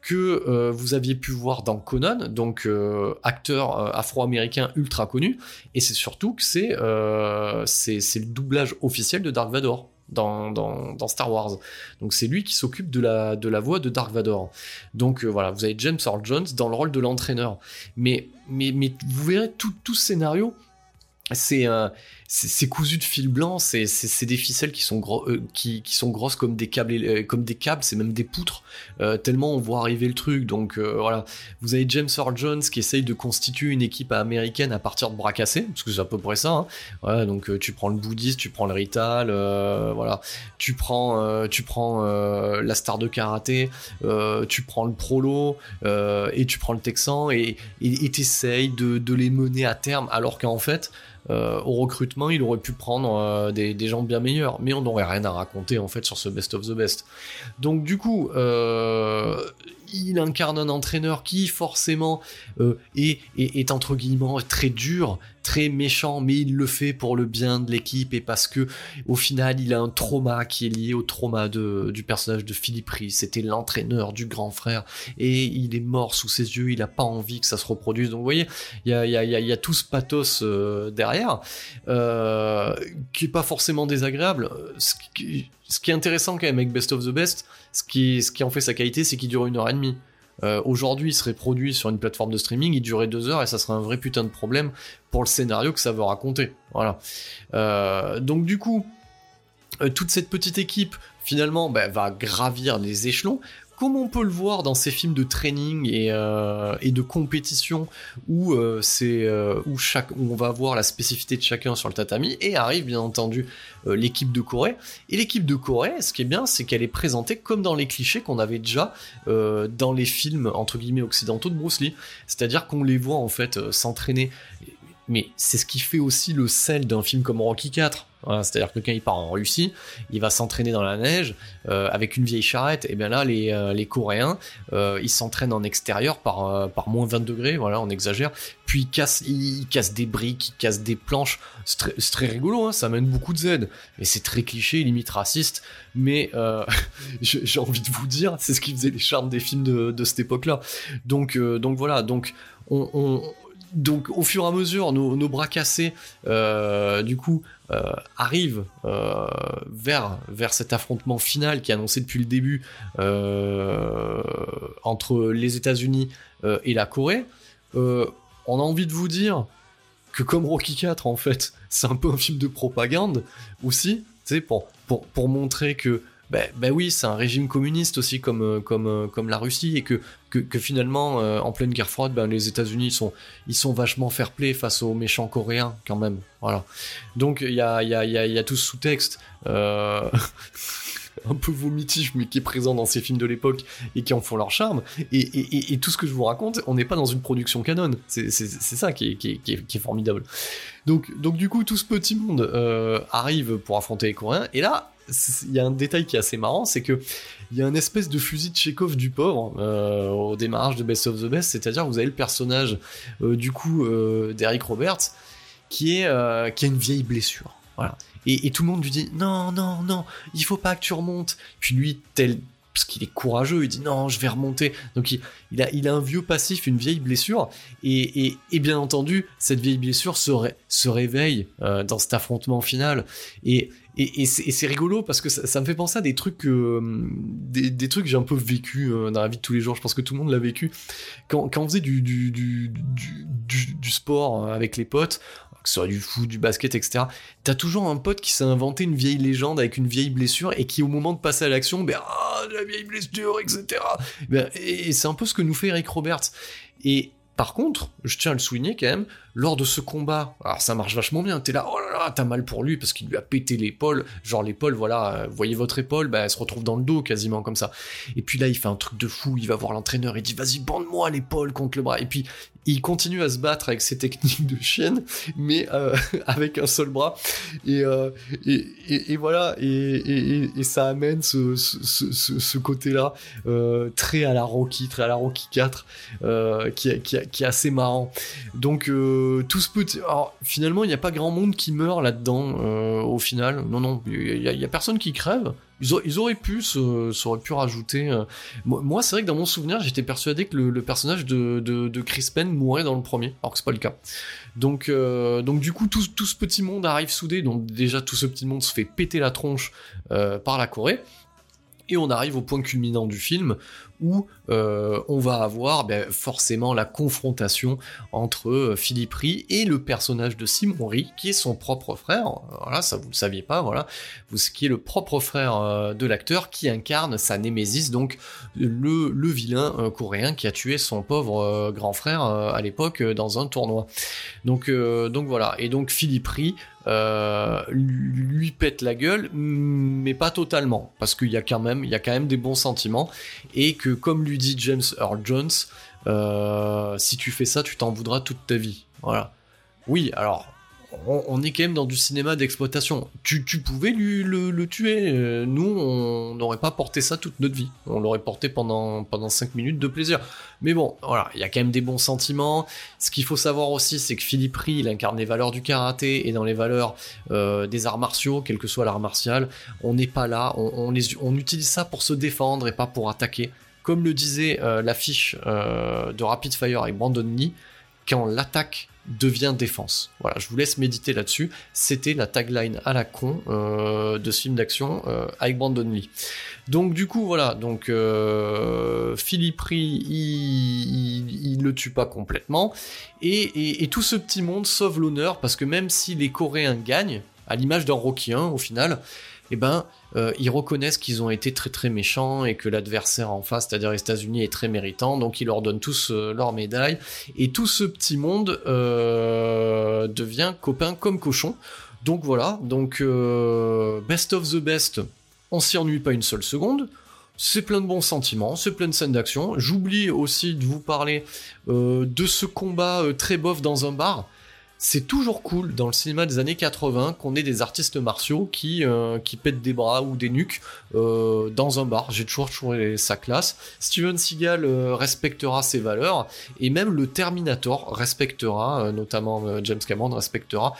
Que euh, vous aviez pu voir dans Conan, donc euh, acteur euh, afro-américain ultra connu, et c'est surtout que c'est le doublage officiel de Dark Vador dans, dans, dans Star Wars. Donc c'est lui qui s'occupe de la, de la voix de Dark Vador. Donc voilà, vous avez James Earl Jones dans le rôle de l'entraîneur. Mais, mais, mais vous verrez tout, tout ce scénario, c'est c'est cousu de fil blanc, c'est des ficelles qui sont gros, euh, qui, qui sont grosses comme des câbles, euh, comme des c'est même des poutres. euh, tellement on voit arriver le truc. Donc voilà, vous avez James Earl Jones qui essaye de constituer une équipe américaine à partir de bras cassés, parce que c'est à peu près ça. hein. Donc tu prends le bouddhiste, tu prends le rital, voilà, tu prends tu prends la star de karaté, tu prends le prolo et tu prends le texan et et t'essayes de, de les mener à terme, alors qu'en fait euh, au recrutement, il aurait pu prendre euh, des, des gens bien meilleurs, mais on n'aurait rien à raconter en fait sur ce best of the best. Donc du coup, euh, il incarne un entraîneur qui forcément euh, est, est, est entre guillemets très dur, très méchant, mais il le fait pour le bien de l'équipe et parce que au final, il a un trauma qui est lié au trauma du personnage de Philippe Rhys. C'était l'entraîneur du grand frère et il est mort sous ses yeux. Il a pas envie que ça se reproduise. Donc vous voyez, il y a, tout ce pathos euh, derrière euh, qui est pas forcément désagréable. Ce qui, ce qui est intéressant quand même avec Best of the Best, ce qui, en fait sa qualité, c'est qu'il dure une heure et demie. Euh, Aujourd'hui, il serait produit sur une plateforme de streaming, il durait deux heures et ça serait un vrai putain de problème pour le scénario que ça veut raconter. Voilà. Euh, donc du coup, euh, toute cette petite équipe finalement bah, va gravir les échelons. Comme on peut le voir dans ces films de training et, euh, de compétition où euh, euh, où on va voir la spécificité de chacun sur le tatami et arrive bien entendu l'équipe de Corée. Et l'équipe de Corée ce qui est bien c'est qu'elle est présentée comme dans les clichés qu'on avait déjà dans les films entre guillemets occidentaux de Bruce Lee. C'est-à-dire qu'on les voit en fait s'entraîner mais c'est ce qui fait aussi le sel d'un film comme Rocky 4 voilà, c'est-à-dire que quand il part en Russie, il va s'entraîner dans la neige euh, avec une vieille charrette. Et bien là, les, euh, les Coréens, euh, ils s'entraînent en extérieur par, par moins 20 degrés, voilà, on exagère. Puis ils cassent, des briques, ils cassent des planches. C'est très, rigolo, hein, ça amène beaucoup de Z. Mais c'est très cliché, limite raciste. Mais j'ai envie de vous dire, c'est ce qui faisait les charmes des films de, de cette époque-là. Donc, donc voilà, donc on, on- donc au fur et à mesure, nos, bras cassés, euh, du coup, euh, arrivent euh, vers, vers cet affrontement final qui est annoncé depuis le début entre les États-Unis et la Corée. On a envie de vous dire que comme Rocky 4, en fait, c'est un peu un film de propagande aussi, tu pour, pour, pour montrer que ben, ben oui, c'est un régime communiste aussi comme, euh, comme, euh, comme la Russie et que, que, finalement, euh, en pleine guerre froide, ben, les États-Unis sont, ils sont vachement fair-play face aux méchants coréens quand même. Voilà. Donc il y a, y, a, y, y a tout ce sous-texte un peu vomitif, mais qui est présent dans ces films de l'époque et qui en font leur charme. Et, et, et, tout ce que je vous raconte, on n'est pas dans une production canon. C'est ça qui est, qui, est, formidable. Donc, donc du coup, tout ce petit monde arrive pour affronter les Coréens. Et là, il y a un détail qui est assez marrant, c'est que il y a un espèce de fusil de Chekhov du pauvre euh, au démarrage de Best of the Best, c'est-à-dire vous avez le personnage euh, du coup euh, d'Eric Roberts qui est qui a une vieille blessure. Et, et tout le monde lui dit non non non, il faut pas que tu remontes. Puis lui tel parce qu'il est courageux, il dit non, je vais remonter. Donc il, a, un vieux passif, une vieille blessure, et, bien entendu, cette vieille blessure se, se réveille euh, dans cet affrontement final. Et, c'est rigolo parce que ça, me fait penser à des trucs, euh, des, trucs que j'ai un peu vécu euh, dans la vie de tous les jours. Je pense que tout le monde l'a vécu. Quand, on faisait du, sport avec les potes, que ce soit du foot, du basket, etc. T'as toujours un pote qui s'est inventé une vieille légende avec une vieille blessure et qui, au moment de passer à l'action, ben, ah, la vieille blessure, etc. Ben, et c'est un peu ce que nous fait Eric Roberts. Et, Par contre, je tiens à le souligner quand même, lors de ce combat, alors ça marche vachement bien, t'es là, oh là là, t'as mal pour lui parce qu'il lui a pété l'épaule, genre l'épaule, voilà, euh, voyez votre épaule, bah, elle se retrouve dans le dos quasiment comme ça. Et puis là, il fait un truc de fou, il va voir l'entraîneur, il dit, vas-y, bande-moi l'épaule contre le bras. Et puis, il continue à se battre avec ses techniques de chienne, mais euh, avec un seul bras. Et, euh, voilà, et, ça amène ce, côté-là très à la Rocky, très à la Rocky 4, euh, qui, est- assez marrant. Donc tout ce petit... Alors, finalement, il n'y a pas grand monde qui meurt là-dedans, euh, au final. Non, non, il y, a- personne qui crève. Ils, auraient- pu, se, aurait pu rajouter... euh, moi, c'est vrai que dans mon souvenir, j'étais persuadé que le, personnage de, Chris Penn mourait dans le premier, alors que c'est pas le cas. Donc, euh, donc du coup, tout, ce petit monde arrive soudé. Donc déjà, tout ce petit monde se fait péter la tronche euh, par la Corée. Et on arrive au point culminant du film euh, on va avoir ben, forcément la confrontation entre euh, Philippe Rie et le personnage de Simon Rie, qui est son propre frère. Voilà, ça vous le saviez pas, voilà. Qui est le propre frère euh, de l'acteur qui incarne sa némésis, donc le, vilain coréen qui a tué son pauvre grand frère à l'époque dans un tournoi. Donc, donc voilà. Et donc Philippe Rie euh, lui pète la gueule, mais pas totalement, parce qu'il y a quand même, il y a quand même des bons sentiments, et que comme lui dit James Earl Jones, euh, si tu fais ça, tu t'en voudras toute ta vie. Voilà. Oui, alors. On, est quand même dans du cinéma d'exploitation. Tu, tu pouvais lui, le, tuer. euh, Nous, on n'aurait pas porté ça toute notre vie. On l'aurait porté pendant, pendant 5 minutes de plaisir. Mais bon, voilà, il y a quand même des bons sentiments. Ce qu'il faut savoir aussi, c'est que Philippe Rie, il incarne les valeurs du karaté et dans les valeurs euh, des arts martiaux, quel que soit l'art martial. On n'est pas là, on, utilise ça pour se défendre et pas pour attaquer. Comme le disait euh, l'affiche de Rapid Fire avec Brandon Lee, quand l'attaque devient défense. Voilà, je vous laisse méditer là-dessus. C'était la tagline à la con euh, de ce film d'action euh, avec Brandon Lee. Donc du coup voilà, donc euh, Philippe il, il le tue pas complètement, et, et- et tout ce petit monde sauve l'honneur parce que même si les Coréens gagnent, à l'image d'un Rocky 1 au final, eh ben euh, ils reconnaissent qu'ils ont été très très méchants et que l'adversaire en face, c'est-à-dire les États-Unis, est très méritant, donc ils leur donnent tous euh, leur médaille, et tout ce petit monde euh, devient copain comme cochon. Donc voilà, donc best of the best, on s'y ennuie pas une seule seconde. C'est plein de bons sentiments, c'est plein de scènes d'action. J'oublie aussi de vous parler de ce combat très bof dans un bar. C'est toujours cool dans le cinéma des années 80 qu'on ait des artistes martiaux qui, euh, qui pètent des bras ou des nuques euh, dans un bar. J'ai toujours trouvé ça classe. Steven Seagal euh, respectera ses valeurs et même le Terminator respectera, notamment James Cameron respectera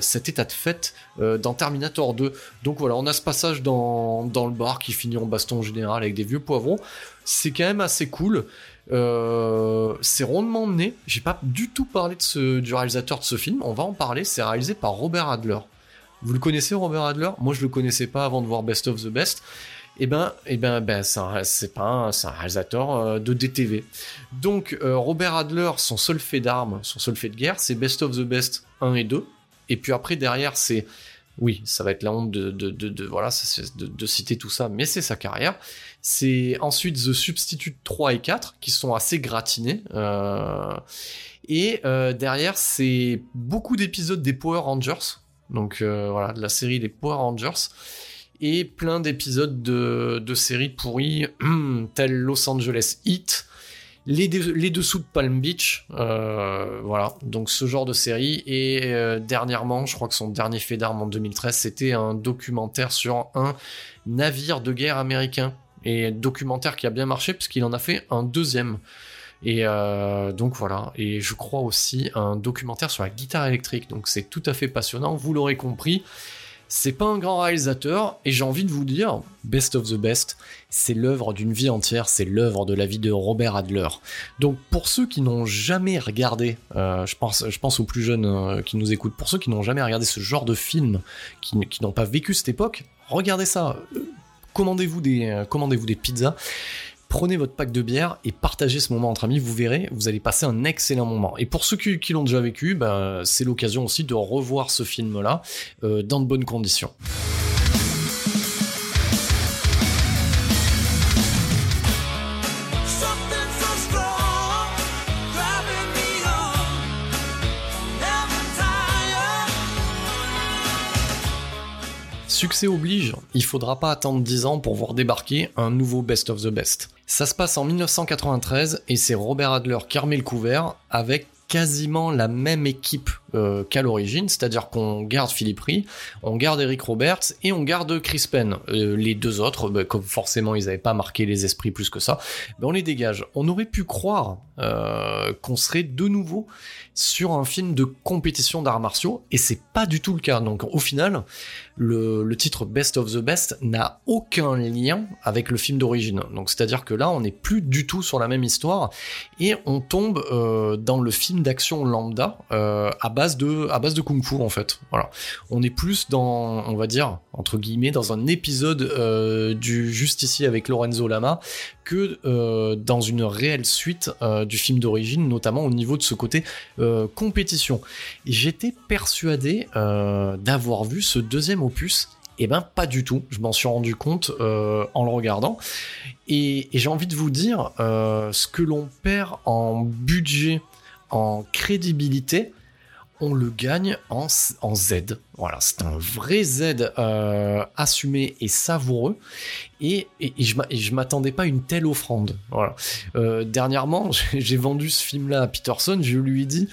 cet état de fait dans Terminator 2. Donc voilà, on a ce passage dans, dans le bar qui finit en baston général avec des vieux poivrons. C'est quand même assez cool. Euh, c'est rondement mené. J'ai pas du tout parlé de ce, du réalisateur de ce film. On va en parler. C'est réalisé par Robert Adler. Vous le connaissez, Robert Adler? Moi, je le connaissais pas avant de voir Best of the Best. Eh ben, eh ben, ben c'est pas un, un réalisateur euh, de DTV. Donc, euh, Robert Adler, son seul fait d'armes, son seul fait de guerre, c'est Best of the Best 1 et 2. Et puis après, derrière, c'est. Oui, ça va être la honte de, de, de, voilà, de citer tout ça, mais c'est sa carrière. C'est ensuite The Substitute 3 et 4 qui sont assez gratinés. euh, et euh, derrière, c'est beaucoup d'épisodes des Power Rangers. Donc euh, voilà, de la série des Power Rangers. Et plein d'épisodes de, de séries pourries, telles Los Angeles Heat, les, dessous de Palm Beach, voilà, donc ce genre de série. Et dernièrement, je crois que son dernier fait d'armes en 2013, c'était un documentaire sur un navire de guerre américain. Et documentaire qui a bien marché puisqu'il en a fait un deuxième. Et euh, donc voilà, et je crois aussi un documentaire sur la guitare électrique, donc c'est tout à fait passionnant, vous l'aurez compris. C'est pas un grand réalisateur, et j'ai envie de vous dire, Best of the Best, c'est l'œuvre d'une vie entière, c'est l'œuvre de la vie de Robert Adler. Donc pour ceux qui n'ont jamais regardé, euh, je, pense, je pense aux plus jeunes euh, qui nous écoutent, pour ceux qui n'ont jamais regardé ce genre de film, qui n'ont pas vécu cette époque, regardez ça. Commandez-vous des, euh, commandez-vous des pizzas, prenez votre pack de bière et partagez ce moment entre amis, vous verrez, vous allez passer un excellent moment. Et pour ceux qui, l'ont déjà vécu, ben, c'est l'occasion aussi de revoir ce film-là euh, dans de bonnes conditions. Succès oblige, il faudra pas attendre 10 ans pour voir débarquer un nouveau Best of the Best. Ça se passe en 1993 et c'est Robert Adler qui remet le couvert avec quasiment la même équipe euh, qu'à l'origine, c'est-à-dire qu'on garde Philippe Ree, on garde Eric Roberts et on garde Chris Penn. Euh, les deux autres, bah, comme forcément ils n'avaient pas marqué les esprits plus que ça, bah, on les dégage. On aurait pu croire euh, qu'on serait de nouveau sur un film de compétition d'arts martiaux et c'est pas du tout le cas. Donc au final, le, titre Best of the Best n'a aucun lien avec le film d'origine. Donc c'est-à-dire que là, on n'est plus du tout sur la même histoire et on tombe euh, dans le film d'action lambda euh, à base de à base de kung-fu en fait. Voilà, on est plus dans, on va dire entre guillemets, dans un épisode du Justicier avec Lorenzo Lama que euh, dans une réelle suite euh, du film d'origine, notamment au niveau de ce côté euh, compétition. J'étais persuadé d'avoir vu ce deuxième opus. Eh ben pas du tout, je m'en suis rendu compte en le regardant. Et, j'ai envie de vous dire, ce que l'on perd en budget, en crédibilité, on le gagne en, Z. Voilà, c'est un vrai Z euh, assumé et savoureux. Et, et, et je m'attendais pas à une telle offrande. Euh, dernièrement, j'ai vendu ce film-là à Peterson. Je lui ai dit,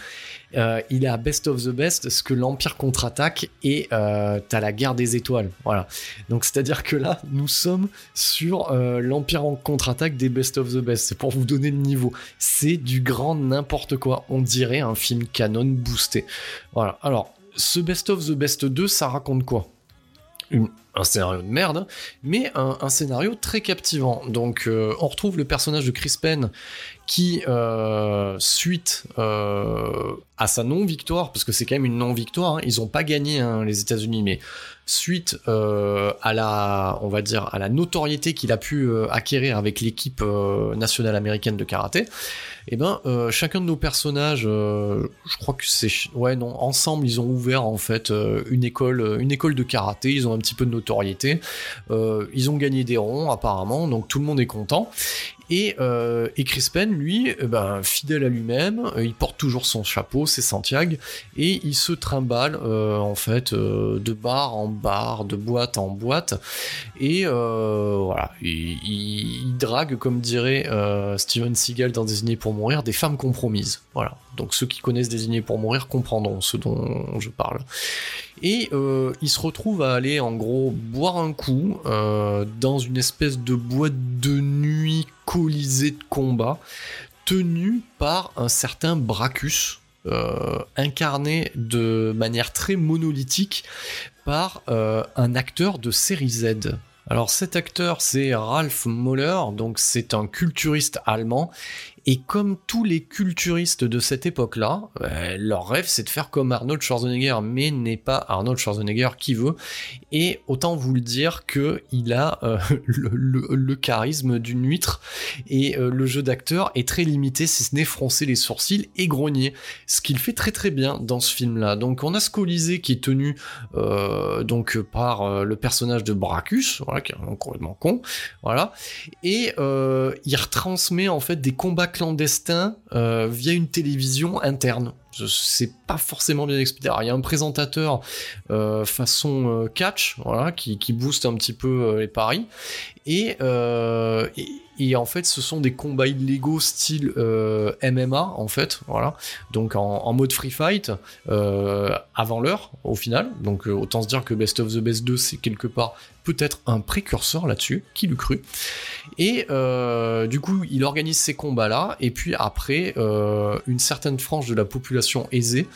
euh, il est à Best of the Best, ce que l'Empire contre-attaque et euh, t'as la guerre des étoiles. Voilà. Donc c'est-à-dire que là, nous sommes sur euh, l'Empire en contre-attaque des Best of the Best. C'est pour vous donner le niveau. C'est du grand n'importe quoi. On dirait un film canon boosté. Voilà. Alors, ce Best of the Best 2, ça raconte quoi? Un scénario de merde, mais un, un scénario très captivant. Donc, euh, on retrouve le personnage de Chris Penn qui, euh, suite euh, à sa non-victoire, parce que c'est quand même une non-victoire, hein, ils ont pas gagné hein, les États-Unis, mais suite euh, à la, on va dire, à la notoriété qu'il a pu acquérir avec l'équipe nationale américaine de karaté, et ben chacun de nos personnages, je crois que c'est, ouais non, ensemble ils ont ouvert en fait une école, une école de karaté, ils ont un petit peu de notoriété, ils ont gagné des ronds apparemment, donc tout le monde est content. Et, euh, et lui, eh ben, fidèle à lui-même, euh, il porte toujours son chapeau, c'est Santiago, et il se trimballe euh, en fait euh, de bar en bar, de boîte en boîte, et voilà, il, drague, comme dirait Steven Seagal dans Désigné pour mourir, des femmes compromises. Voilà. Donc ceux qui connaissent Désigné pour mourir comprendront ce dont je parle. Et euh, il se retrouve à aller en gros boire un coup euh, dans une espèce de boîte de nuit colisée de combat, tenue par un certain Bracus, euh, incarné de manière très monolithique par un acteur de série Z. Alors cet acteur c'est Ralph Moller, donc c'est un culturiste allemand et comme tous les culturistes de cette époque-là, euh, leur rêve c'est de faire comme Arnold Schwarzenegger, mais n'est pas Arnold Schwarzenegger qui veut. Et autant vous le dire que il a euh, le, charisme d'une huître et euh, le jeu d'acteur est très limité, si ce n'est froncer les sourcils et grogner, ce qu'il fait très très bien dans ce film-là. Donc on a Scolisé qui est tenu donc par le personnage de Bracus, qui est complètement con, voilà, et il retransmet en fait des combats clandestins euh, via une télévision interne. Sais pas forcément bien expliqué. Alors, il y a un présentateur euh, façon euh, catch, voilà, qui, booste un petit peu les paris. Et, en fait, ce sont des combats illégaux style MMA, en fait, voilà. Donc en, en mode free fight, avant l'heure, au final. Donc autant se dire que Best of the Best 2, c'est quelque part peut-être un précurseur là-dessus, qui l'eût cru. Et euh, du coup, il organise ces combats-là, et puis après, euh, une certaine frange de la population aisée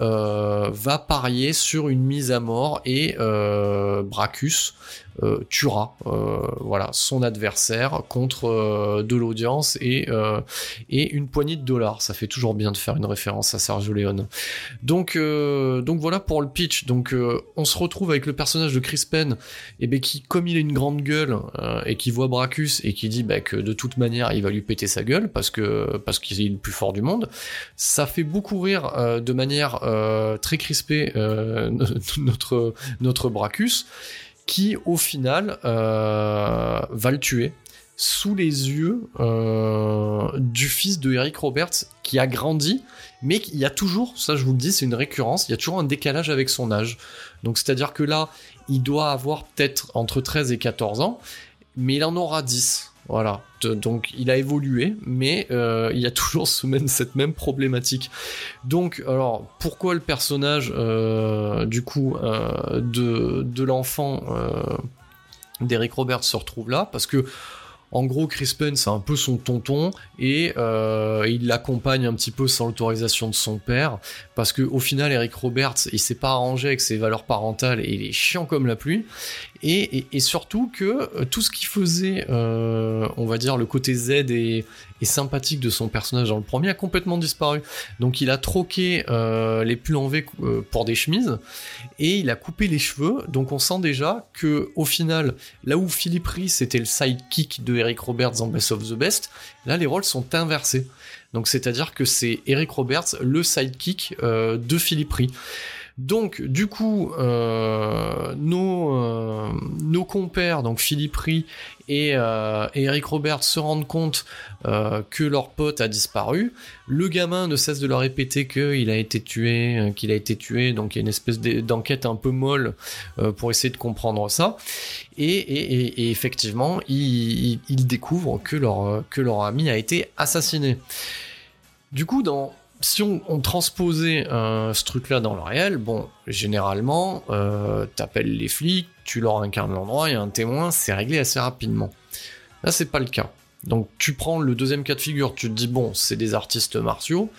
euh, va parier sur une mise à mort et Bracus tuera euh, voilà son adversaire contre euh, de l'audience et euh, et une poignée de dollars. Ça fait toujours bien de faire une référence à Sergio Leone. Donc euh, donc voilà pour le pitch. Donc euh, on se retrouve avec le personnage de Chris Penn et ben qui comme il a une grande gueule euh, et qui voit Bracus et qui dit bah, que de toute manière il va lui péter sa gueule parce que parce qu'il est le plus fort du monde. Ça fait beaucoup rire euh, de manière euh, très crispée euh, notre notre Bracus qui au final euh, va le tuer sous les yeux euh, du fils de Eric Roberts qui a grandi mais il y a toujours, ça je vous le dis, c'est une récurrence, il y a toujours un décalage avec son âge. Donc c'est-à-dire que là, il doit avoir peut-être entre 13 et 14 ans, mais il en aura 10. Voilà, donc il a évolué, mais euh, il y a toujours ce cette même problématique. Donc, alors, pourquoi le personnage, euh, du coup, euh, de, de l'enfant d'Eric Roberts se retrouve là? Parce que, en gros, Chris Penn, c'est un peu son tonton, et euh, il l'accompagne un petit peu sans l'autorisation de son père, parce que au final, Eric Roberts, il s'est pas arrangé avec ses valeurs parentales, et il est chiant comme la pluie. Et, surtout que euh, tout ce qui faisait, euh, on va dire, le côté Z et, sympathique de son personnage dans le premier a complètement disparu. Donc il a troqué les pulls en V pour des chemises et il a coupé les cheveux. Donc on sent déjà que au final, là où Philippe Rhys était le sidekick de Eric Roberts dans Best of the Best, là les rôles sont inversés. Donc c'est-à-dire que c'est Eric Roberts le sidekick euh, de Philippe Rhys. Donc, du coup, euh, nos, euh, nos compères, donc Philippe et, euh, et Eric Roberts, se rendent compte que leur pote a disparu. Le gamin ne cesse de leur répéter qu'il a été tué, qu'il a été tué. Donc, il y a une espèce d'e- d'enquête un peu molle pour essayer de comprendre ça. Et, effectivement, ils, découvrent que leur ami a été assassiné. Du coup, dans, si on, transposait ce truc-là dans le réel, bon, généralement, euh, t'appelles les flics, tu leur incarnes l'endroit, il y a un témoin, c'est réglé assez rapidement. Là, c'est pas le cas. Donc, tu prends le deuxième cas de figure, tu te dis, bon, c'est des artistes martiaux,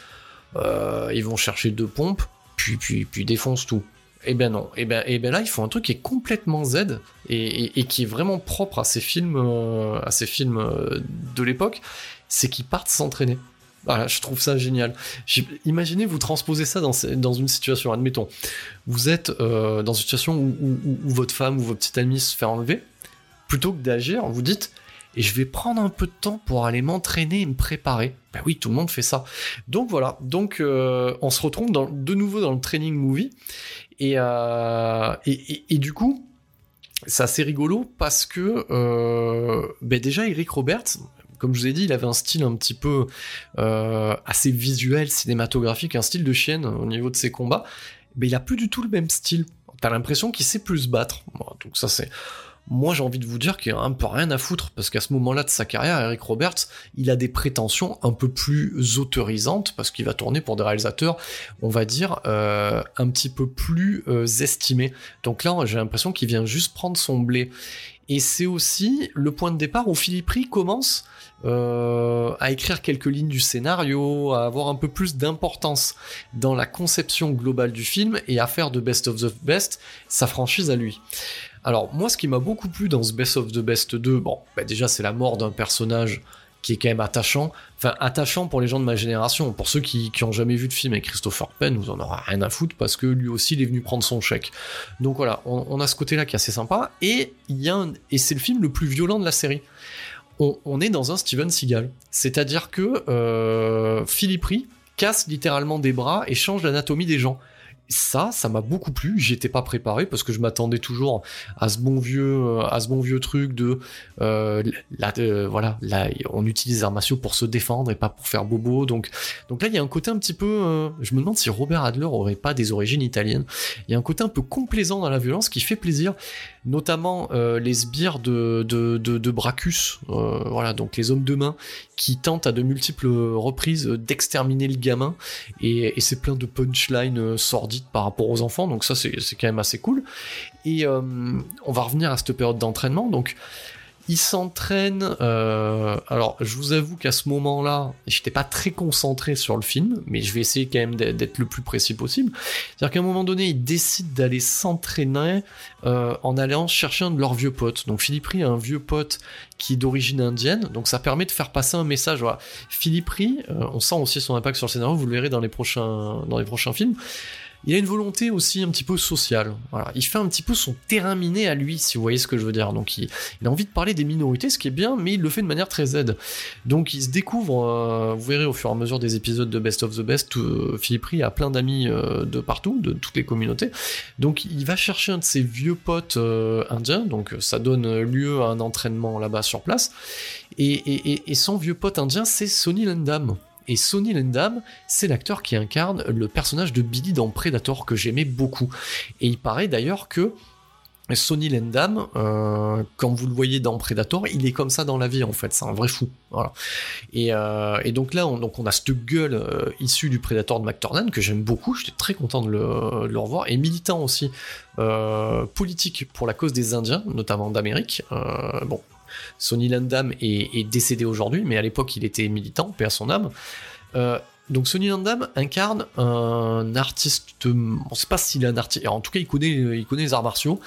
euh, ils vont chercher deux pompes, puis, puis, puis défoncent tout. Eh ben non. Eh ben, eh ben là, ils font un truc qui est complètement Z et, qui est vraiment propre à ces films, euh, à ces films de l'époque, c'est qu'ils partent s'entraîner. Voilà, je trouve ça génial. Imaginez vous transposez ça dans, dans une situation, admettons, vous êtes euh, dans une situation où, votre femme ou votre petite amie se fait enlever, plutôt que d'agir, vous dites et je vais prendre un peu de temps pour aller m'entraîner et me préparer. Ben oui, tout le monde fait ça. Donc voilà, donc euh, on se retrouve de nouveau dans le training movie et, euh, et, et- du coup, c'est assez rigolo parce que ben déjà Eric Roberts, comme je vous ai dit, il avait un style un petit peu euh, assez visuel, cinématographique, un style de chienne au niveau de ses combats. Mais il a plus du tout le même style. T'as l'impression qu'il sait plus se battre. Donc ça c'est. Moi j'ai envie de vous dire qu'il a un peu rien à foutre parce qu'à ce moment-là de sa carrière, Eric Roberts, il a des prétentions un peu plus autorisantes parce qu'il va tourner pour des réalisateurs, on va dire, euh, un petit peu plus euh, estimés. Donc là, j'ai l'impression qu'il vient juste prendre son blé. Et c'est aussi le point de départ où Philippe Rey commence euh, à écrire quelques lignes du scénario, à avoir un peu plus d'importance dans la conception globale du film et à faire de Best of the Best sa franchise à lui. Alors moi ce qui m'a beaucoup plu dans ce Best of the Best 2, bon bah déjà c'est la mort d'un personnage qui est quand même attachant, enfin attachant pour les gens de ma génération, pour ceux qui, qui ont jamais vu de film avec Christopher Penn, vous en aurez rien à foutre parce que lui aussi il est venu prendre son chèque. Donc voilà, on, a ce côté-là qui est assez sympa et et c'est le film le plus violent de la série. On, est dans un Steven Seagal, c'est-à-dire que euh, Philippe Rey casse littéralement des bras et change l'anatomie des gens. Ça, ça m'a beaucoup plu. J'y étais pas préparé parce que je m'attendais toujours à ce bon vieux, euh, à ce bon vieux truc de, euh, euh, voilà, là, on utilise les pour se défendre et pas pour faire bobo. Donc, donc là, il y a un côté un petit peu. euh, je me demande si Robert Adler aurait pas des origines italiennes. Il y a un côté un peu complaisant dans la violence qui fait plaisir, notamment euh, les sbires de, de, euh, voilà, donc les hommes de main qui tentent à de multiples reprises d'exterminer le gamin et, c'est plein de punchlines euh, sordides par rapport aux enfants, donc ça c'est quand même assez cool. Et on va revenir à cette période d'entraînement, donc il s'entraîne. euh, alors, je vous avoue qu'à ce moment-là, j'étais pas très concentré sur le film, mais je vais essayer quand même d'être le plus précis possible. C'est-à-dire qu'à un moment donné, il décide d'aller s'entraîner euh, en allant chercher un de leurs vieux potes. Donc, Philippe Rey a un vieux pote qui est d'origine indienne, donc ça permet de faire passer un message. Voilà. Philippe euh, on sent aussi son impact sur le scénario, vous le verrez dans les prochains, dans les prochains films. Il a une volonté aussi un petit peu sociale. Il fait un petit peu son terrain miné à lui, si vous voyez ce que je veux dire. Donc il, a envie de parler des minorités, ce qui est bien, mais il le fait de manière très Z. Donc il se découvre, euh, vous verrez au fur et à mesure des épisodes de Best of the Best, euh, Philippe Rey a plein d'amis euh, de partout, de toutes les communautés. Donc il va chercher un de ses vieux potes euh, indiens, donc ça donne lieu à un entraînement là-bas sur place. Et son vieux pote indien, c'est Sonny Landam. Et Sonny Landam, c'est l'acteur qui incarne le personnage de Billy dans Predator que j'aimais beaucoup. Et il paraît d'ailleurs que Sonny Landam, euh, quand vous le voyez dans Predator, il est comme ça dans la vie en fait, c'est un vrai fou. Euh, et donc là, on, donc on a cette gueule euh, issue du Predator de McTornan que j'aime beaucoup, j'étais très content de le, de le revoir, et militant aussi euh, politique pour la cause des Indiens, notamment d'Amérique. Bon, Sonny Landam est, décédé aujourd'hui, mais à l'époque il était militant, paix à son âme. Euh, donc Sonny Landam incarne un artiste, on sait pas s'il est un artiste, en tout cas il connaît, il connaît les arts martiaux,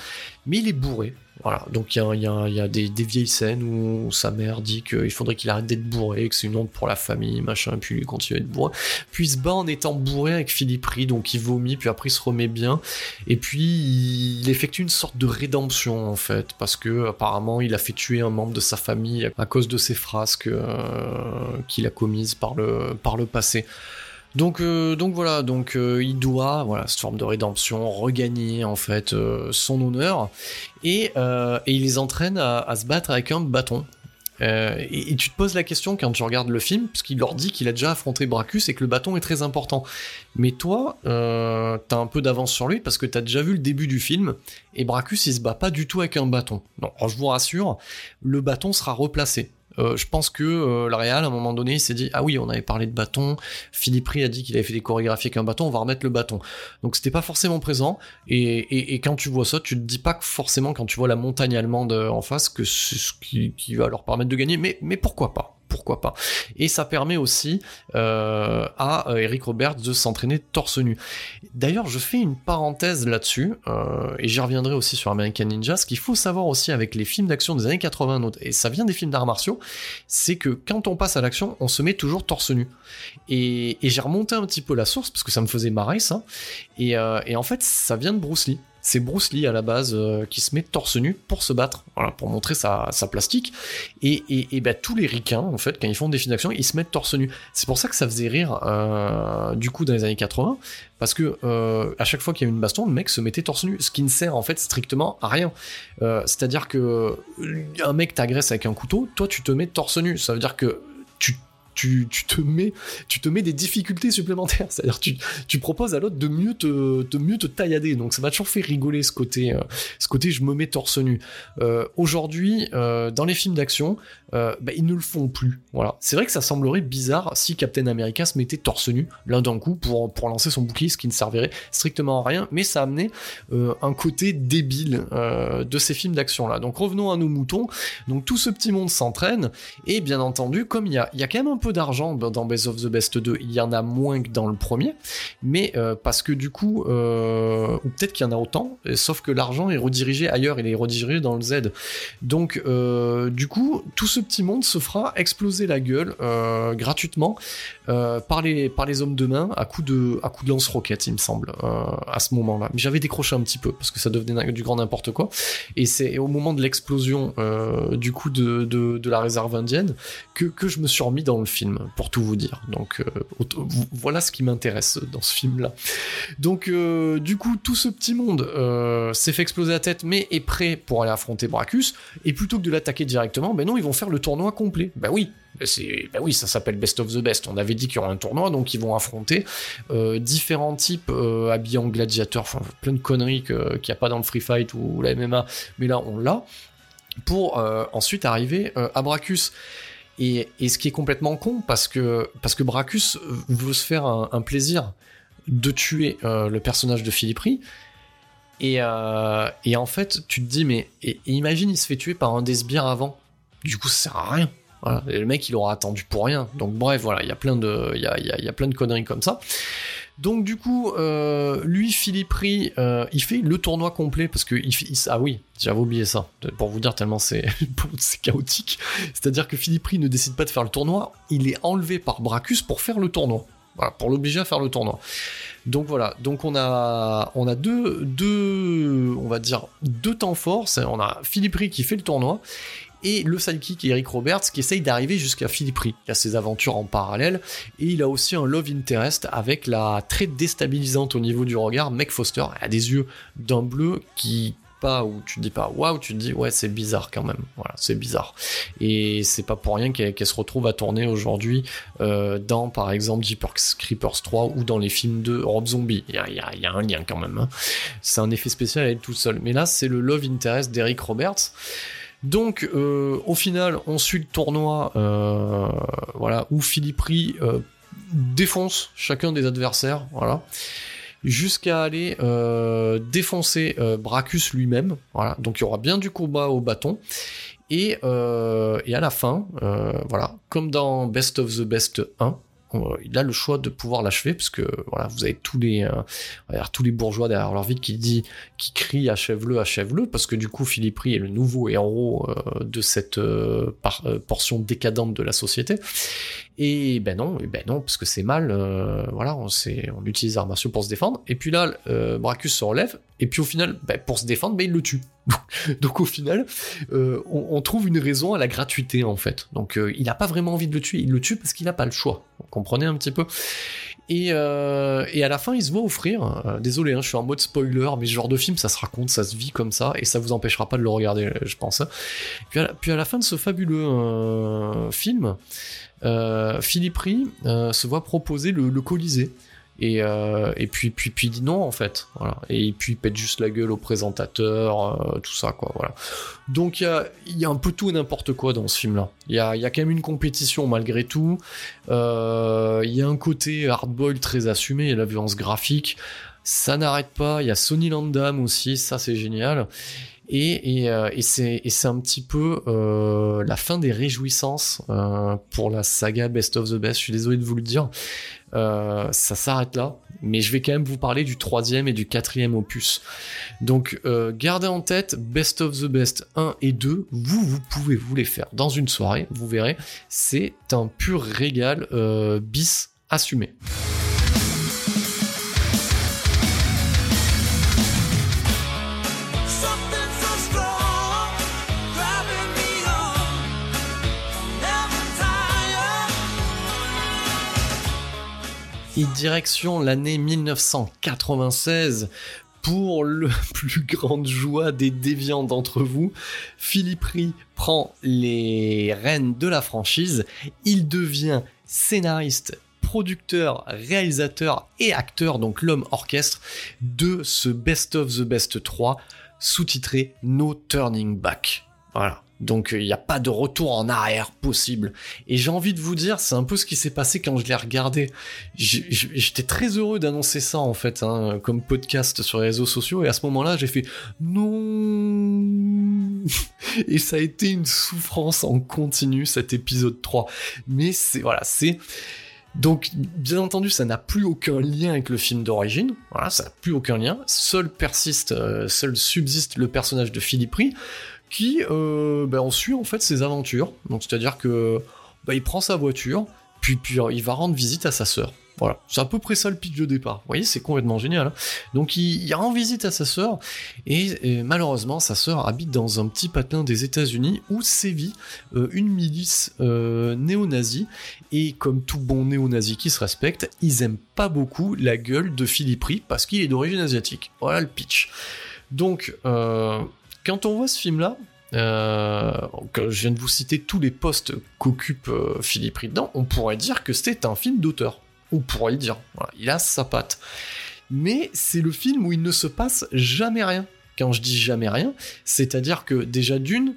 mais il est bourré. Voilà, donc il y a, des, vieilles scènes où sa mère dit qu'il faudrait qu'il arrête d'être bourré, que c'est une honte pour la famille, machin, puis lui continue à être bourré. Puis il se bat en étant bourré avec Philippe Rie, donc il vomit, puis après il se remet bien, et puis il effectue une sorte de rédemption en fait, parce que apparemment il a fait tuer un membre de sa famille à cause de ses frasques euh, qu'il a commises par le passé. Donc, euh, donc voilà, donc euh, il doit, voilà, cette forme de rédemption, regagner en fait euh, son honneur, et, et il les entraîne à, se battre avec un bâton. Et, tu te poses la question quand tu regardes le film, parce qu'il leur dit qu'il a déjà affronté Bracus et que le bâton est très important. Mais toi, t'as un peu d'avance sur lui parce que t'as déjà vu le début du film, et Bracus il se bat pas du tout avec un bâton. Non, je vous rassure, le bâton sera replacé. Euh, je pense que euh, la Real, à un moment donné, il s'est dit Ah oui, on avait parlé de bâton. Philippe Rie a dit qu'il avait fait des chorégraphies avec un bâton, on va remettre le bâton. Donc c'était pas forcément présent. Et, quand tu vois ça, tu te dis pas que forcément, quand tu vois la montagne allemande euh, en face, que c'est ce qui, va leur permettre de gagner. Mais pourquoi pas? Pourquoi pas Et ça permet aussi euh, à euh, Eric Roberts de s'entraîner torse nu. D'ailleurs, je fais une parenthèse là-dessus, euh, et j'y reviendrai aussi sur American Ninja. Ce qu'il faut savoir aussi avec les films d'action des années 80, note- et ça vient des films d'arts martiaux, c'est que quand on passe à l'action, on se met toujours torse nu. Et, j'ai remonté un petit peu la source, parce que ça me faisait marrer ça, et en fait, ça vient de Bruce Lee. C'est Bruce Lee à la base euh, qui se met torse nu pour se battre, voilà, pour montrer sa, sa plastique. Et, et, bah, tous les ricains, en fait, quand ils font des films d'action, ils se mettent torse nu. C'est pour ça que ça faisait rire, euh, du coup, dans les années 80, parce que euh, à chaque fois qu'il y avait une baston, le mec se mettait torse nu, ce qui ne sert en fait strictement à rien. C'est-à-dire que un mec t'agresse avec un couteau, toi tu te mets torse nu. Ça veut dire que tu tu, tu te mets tu te mets des difficultés supplémentaires. C'est à dire tu, tu proposes à l'autre de mieux te de mieux te taillader. Donc ça m'a toujours fait rigoler ce côté euh, ce côté je me mets torse nu. Euh, aujourd'hui euh, dans les films d'action bah, ils ne le font plus. Voilà. C'est vrai que ça semblerait bizarre si Captain America se mettait torse nu l'un d'un coup pour pour lancer son bouclier ce qui ne servirait strictement à rien mais ça a amené euh, un côté débile de ces films d'action là donc revenons à nos moutons. Donc tout ce petit monde s'entraîne. Et bien entendu, comme il y a, y a quand même un peu d'argent dans Best of the Best 2, il y en a moins que dans le premier, mais euh, parce que du coup, euh, ou peut-être qu'il y en a autant, sauf que l'argent est redirigé ailleurs, il est redirigé dans le Z. Donc euh, du coup, tout ce petit monde se fera exploser la gueule gratuitement par, les, par les hommes de main à coup de, de lance-roquettes, il me semble, à ce moment-là. Mais j'avais décroché un petit peu parce que ça devenait du grand n'importe quoi. Et c'est au moment de l'explosion du coup de, de, de la réserve indienne que, que je me suis remis dans le film, pour tout vous dire. Donc euh, voilà ce qui m'intéresse dans ce film-là. Donc euh, du coup, tout ce petit monde euh, s'est fait exploser la tête, mais est prêt pour aller affronter Bracus. Et plutôt que de l'attaquer directement, ben non, ils vont faire le tournoi complet. Ben oui. ben C'est, ben oui, ça s'appelle Best of the Best. On avait dit qu'il y aurait un tournoi, donc ils vont affronter différents types habillés en gladiateurs, plein de conneries qu'il n'y a pas dans le free fight ou la MMA, mais là on l'a, pour ensuite arriver à Bracus. Et, ce qui est complètement con, parce que, parce que Bracus veut se faire un, plaisir de tuer euh, le personnage de Philippe. Et, euh, et en fait, tu te dis, mais et- imagine, il se fait tuer par un des sbires avant. Du coup, ça sert à rien. Et le mec, il aura attendu pour rien. Donc, bref, voilà, il y a plein de, y a, y a- il y a plein de conneries comme ça. Donc, du coup, euh, lui, Philippe euh, il fait le tournoi complet parce que il, ah oui, j'avais oublié ça pour vous dire tellement c'est chaotique. C'est-à-dire que Philippe ne décide pas de faire le tournoi, il est enlevé par Bracus pour faire le tournoi. Pour l'obliger à faire le tournoi. Donc voilà, donc on a deux on va dire deux temps forts, on a Philippe qui fait le tournoi et le sidekick Eric Roberts qui essaye d'arriver jusqu'à Philippe Rie. Il a ses aventures en parallèle et il a aussi un love interest avec la très déstabilisante au niveau du regard Meg Foster. Elle a des yeux d'un bleu qui pas ou tu dis pas waouh, tu te dis ouais c'est bizarre quand même. Voilà, c'est bizarre. Et c'est pas pour rien qu'elle se retrouve à tourner aujourd'hui euh, dans par exemple Jeepers Creepers 3 ou dans les films de Rob Zombie. Il y a, un lien quand même. hein. C'est un effet spécial à elle tout seul. Mais là c'est le love interest d'Eric Roberts. Donc, euh, au final, on suit le tournoi, euh, voilà, où Philippe Rie euh, défonce chacun des adversaires, voilà, jusqu'à aller euh, défoncer Bracus lui-même, voilà. Donc, il y aura bien du combat au bâton. Et, et à la fin, voilà, comme dans Best of the Best 1, euh, il a le choix de pouvoir l'achever parce que voilà, vous avez tous les, euh, tous les bourgeois derrière leur vide qui dit, qui crient achève-le, achève-le, parce que du coup Philippe Rie est le nouveau héros euh, de cette euh, euh, portion décadente de la société. Et ben non, ben non, parce que c'est mal. euh, voilà, on, utilise les arts martiaux pour se défendre. Et puis là, euh, Bracus se relève. Et puis au final, ben, pour se défendre, ben, il le tue. Donc, au final, euh, on, trouve une raison à la gratuité en fait. Donc euh, il n'a pas vraiment envie de le tuer. Il le tue parce qu'il n'a pas le choix. Vous comprenez un petit peu? Et, euh, et à la fin, il se voit offrir. désolé, hein, je suis en mode spoiler, mais ce genre de film, ça se raconte, ça se vit comme ça, et ça vous empêchera pas de le regarder, je pense. hein. Puis à la, puis à la fin de ce fabuleux film, Philippe Rie se voit proposer le Colisée. Et, euh, et puis, puis, puis dit non en fait, voilà. Et puis il pète juste la gueule au présentateur, euh, tout ça quoi, voilà. Donc il y a, un peu tout et n'importe quoi dans ce film-là. Il y a, y a quand même une compétition malgré tout. Euh, Il y a un côté hardboil très assumé, il la violence graphique. Ça n'arrête pas. Il y a Sonny Landam aussi, ça c'est génial. Euh, et c'est un petit peu euh, la fin des réjouissances euh, pour la saga Best of the Best. Je suis désolé de vous le dire. Ça s'arrête là, mais je vais quand même vous parler du troisième et du quatrième opus. Donc gardez en tête Best of the Best 1 et 2, vous, vous pouvez vous les faire dans une soirée, vous verrez, c'est un pur régal bis assumé. Et direction l'année 1996. Pour le plus grande joie des déviants d'entre vous, Philippe Rie prend les rênes de la franchise. Il devient scénariste, producteur, réalisateur et acteur, donc l'homme orchestre, de ce Best of the Best 3, sous-titré No Turning Back. Voilà. Donc il n'y a pas de retour en arrière possible. Et j'ai envie de vous dire, c'est un peu ce qui s'est passé quand je l'ai regardé. J'étais très heureux d'annoncer ça en fait, hein, comme podcast sur les réseaux sociaux. Et à ce moment-là, j'ai fait non. Et ça a été une souffrance en continu cet épisode 3. Mais c'est voilà, c'est donc, bien entendu, ça n'a plus aucun lien avec le film d'origine. Voilà, ça n'a plus aucun lien. Seul persiste, euh, seul subsiste le personnage de Philippe Rie, qui, euh, ben, on suit en fait ses aventures. Donc, c'est-à-dire que, ben, il prend sa voiture, puis, puis euh, il va rendre visite à sa sœur. Voilà, c'est à peu près ça le pitch de départ. Vous voyez, c'est complètement génial. hein. Donc, il, rend visite à sa sœur, et, malheureusement, sa sœur habite dans un petit patelin des États-Unis où sévit euh, une milice euh, néo-nazie et comme tout bon néo-nazi qui se respecte, ils aiment pas beaucoup la gueule de Philippe Rie parce qu'il est d'origine asiatique. Voilà le pitch. Donc, euh, quand on voit ce film-là, euh, je viens de vous citer tous les postes qu'occupe euh, Philippe Rie dedans, on pourrait dire que c'est un film d'auteur. On pourrait dire. Voilà, il a sa patte. Mais c'est le film où il ne se passe jamais rien. Quand je dis jamais rien, c'est-à-dire que déjà d'une,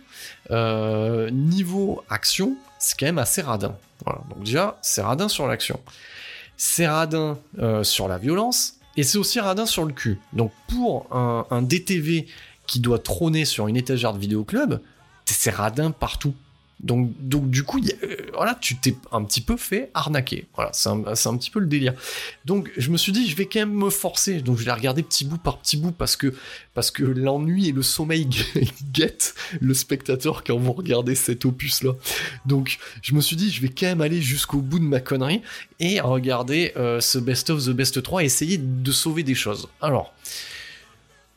euh, niveau action, c'est quand même assez radin. Voilà. Donc déjà, c'est radin sur l'action. C'est radin sur la violence, et c'est aussi radin sur le cul. Donc pour un DTV qui doit trôner sur une étagère de vidéoclub, c'est radin partout. Donc, donc du coup, euh, voilà, tu t'es un petit peu fait arnaquer. Voilà, c'est un, un petit peu le délire. Donc je me suis dit, je vais quand même me forcer. Donc je l'ai regardé petit bout par petit bout parce que, parce que l'ennui et le sommeil guettent le spectateur quand vous regardez cet opus-là. Donc je me suis dit, je vais quand même aller jusqu'au bout de ma connerie et regarder euh, ce Best of the Best 3 et essayer de sauver des choses. Alors,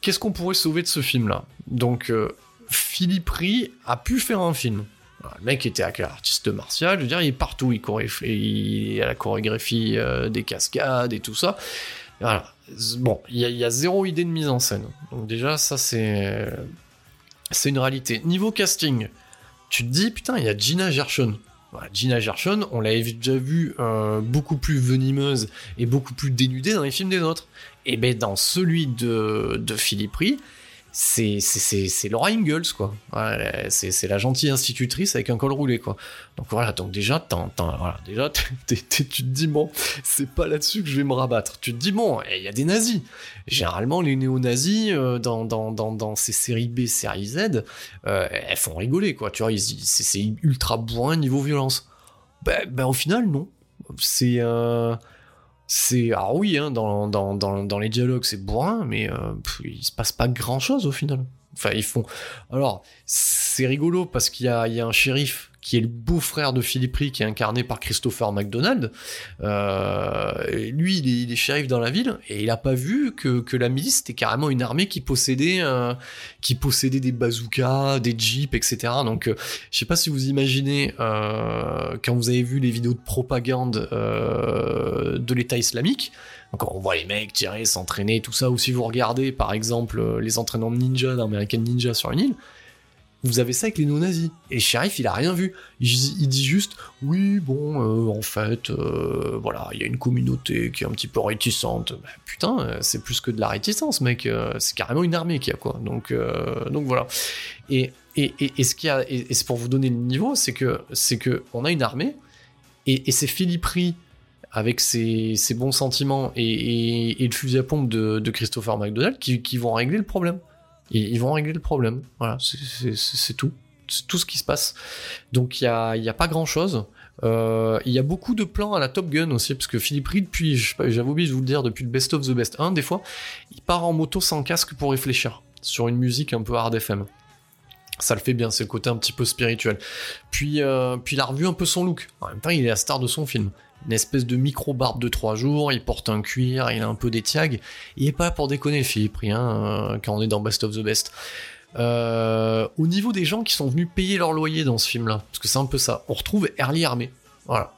qu'est-ce qu'on pourrait sauver de ce film-là Donc, euh, Philippe Rie a pu faire un film. Le mec était artiste martial, je veux dire, il est partout, il, à la chorégraphie euh, des cascades et tout ça. Bon, il y, a- a zéro idée de mise en scène. Donc déjà, ça c'est c'est une réalité. Niveau casting, tu te dis putain, il y a Gina Gershon. Gina Gershon, on l'avait déjà vu euh, beaucoup plus venimeuse et beaucoup plus dénudée dans les films des autres. Et ben dans celui de, de Philippe Rie, c'est c'est- c'est Laura Ingalls quoi. C'est c'est la gentille institutrice avec un col roulé quoi. Donc voilà, donc déjà, t'en- t'en- voilà, déjà t'es- tu te dis bon, c'est pas là-dessus que je vais me rabattre. Tu te dis bon, il y a des nazis. Généralement, les néo-nazis euh, dans, dans, dans, dans ces séries B, séries Z, euh, elles font rigoler quoi. Tu vois, ils- c'est c'est ultra bourrin niveau violence. Ben, ben au final non. C'est euh, c'est ah oui hein, dans, dans, dans, dans les dialogues c'est bourrin, mais euh, pff, il se passe pas grand chose au final. Enfin ils font. Alors c'est rigolo parce qu'il y a, il y a un shérif qui est le beau-frère de Philippe Rie, qui est incarné par Christopher McDonald. Euh, lui, il est, shérif dans la ville, et il a pas vu que, la milice était carrément une armée qui possédait, euh, qui possédait des bazookas, des jeeps, etc. Donc, euh, je sais pas si vous imaginez, euh, quand vous avez vu les vidéos de propagande de l'État islamique, donc on voit les mecs tirer, s'entraîner, tout ça, ou si vous regardez, par exemple, les entraînements de ninja d'American Ninja sur une île, vous avez ça avec les non-nazis. Et le shérif, il a rien vu. Il, dit juste, oui, bon, euh, en fait, euh, voilà, il y a une communauté qui est un petit peu réticente. Bah, putain, euh, c'est plus que de la réticence, mec. c'est carrément une armée qu'il y a, quoi. Donc, donc voilà. Et, et, et, ce qu'il y a, et, c'est pour vous donner le niveau, c'est que, c'est que on a une armée, et, et c'est Philippe Rie, avec ses, ses bons sentiments et, et- le fusil à pompe de, de Christopher McDonald, qui, qui vont régler le problème. Ils, vont régler le problème. Voilà, c'est- tout. C'est tout ce qui se passe. Donc il y a, y a pas grand chose. il y a beaucoup de plans à la Top Gun aussi, parce que Philippe Reed, pas, j'avais oublié de vous le dire, depuis le Best of the Best 1, des fois, il part en moto sans casque pour réfléchir, sur une musique un peu hard FM. Ça le fait bien, c'est le côté un petit peu spirituel. Puis, euh, puis il a revu un peu son look. En même temps, il est la star de son film. Une espèce de micro-barbe de 3 jours, il porte un cuir, il a un peu des tiags. Il est pas pour déconner, Philippe hein, euh, quand on est dans Best of the Best. Euh, au niveau des gens qui sont venus payer leur loyer dans ce film-là, parce que c'est un peu ça, on retrouve Early Armé. Voilà.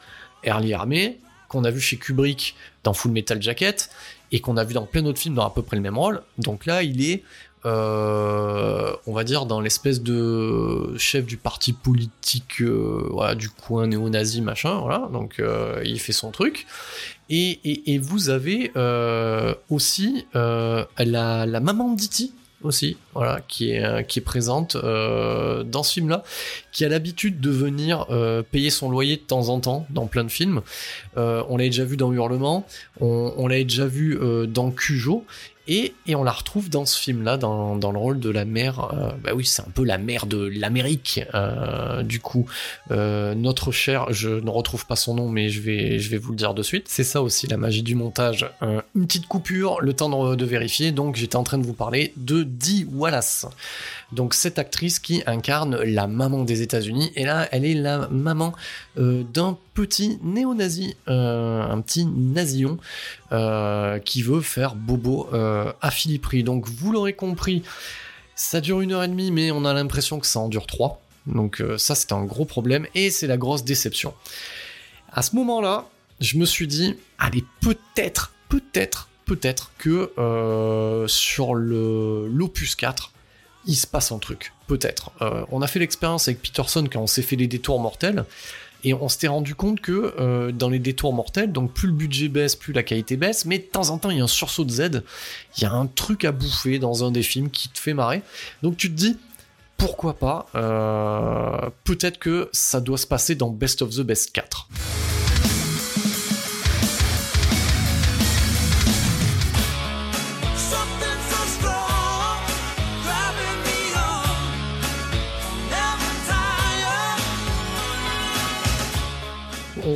Early Armé, qu'on a vu chez Kubrick dans Full Metal Jacket, et qu'on a vu dans plein d'autres films dans à peu près le même rôle. Donc là, il est, euh, on va dire, dans l'espèce de chef du parti politique euh, voilà, du coin néo-nazi, machin, voilà. Donc euh, il fait son truc. Et, et- vous avez aussi la, la maman d'Iti aussi, voilà, qui est, qui est présente dans ce film-là, qui a l'habitude de venir payer son loyer de temps en temps dans plein de films. On l'a déjà vu dans Hurlement, on, on l'a déjà vu dans Cujo, et, on la retrouve dans ce film-là, dans, dans le rôle de la mère. euh, bah oui, c'est un peu la mère de l'Amérique, euh, du coup. Euh, notre cher, je ne retrouve pas son nom, mais je vais, je vais vous le dire de suite. C'est ça aussi la magie du montage. Une petite coupure, le temps de, vérifier. Donc j'étais en train de vous parler de Dee Wallace. Donc cette actrice qui incarne la maman des États-Unis. Et là, elle est la maman d'un petit néo-nazi, un petit nazillon euh, qui veut faire bobo euh, à Philippe Rie. Donc vous l'aurez compris, ça dure une heure et demie, mais on a l'impression que ça en dure trois. Donc euh, ça c'était un gros problème et c'est la grosse déception. À ce moment-là, je me suis dit, allez peut-être, peut-être, peut-être que euh, sur l'opus 4, il se passe un truc. Peut-être. Euh, on a fait l'expérience avec Peterson quand on s'est fait les détours mortels. Et on s'était rendu compte que euh, dans les détours mortels, donc plus le budget baisse, plus la qualité baisse, mais de temps en temps il y a un sursaut de Z, il y a un truc à bouffer dans un des films qui te fait marrer. Donc tu te dis, pourquoi pas, euh, peut-être que ça doit se passer dans Best of the Best 4.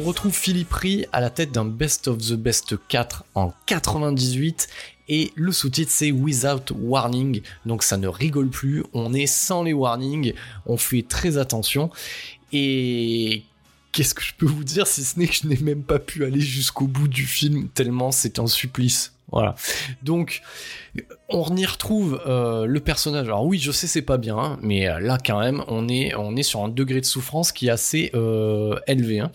Retrouve Philippe Rie à la tête d'un Best of the Best 4 en 98 et le sous-titre c'est Without Warning, donc ça ne rigole plus, on est sans les warnings, on fait très attention. Et qu'est-ce que je peux vous dire si ce n'est que je n'ai même pas pu aller jusqu'au bout du film tellement c'est un supplice. Voilà. Donc, on y retrouve euh, le personnage. Alors oui, je sais c'est pas bien, hein, mais euh, là quand même, on est on est sur un degré de souffrance qui est assez euh, élevé. hein.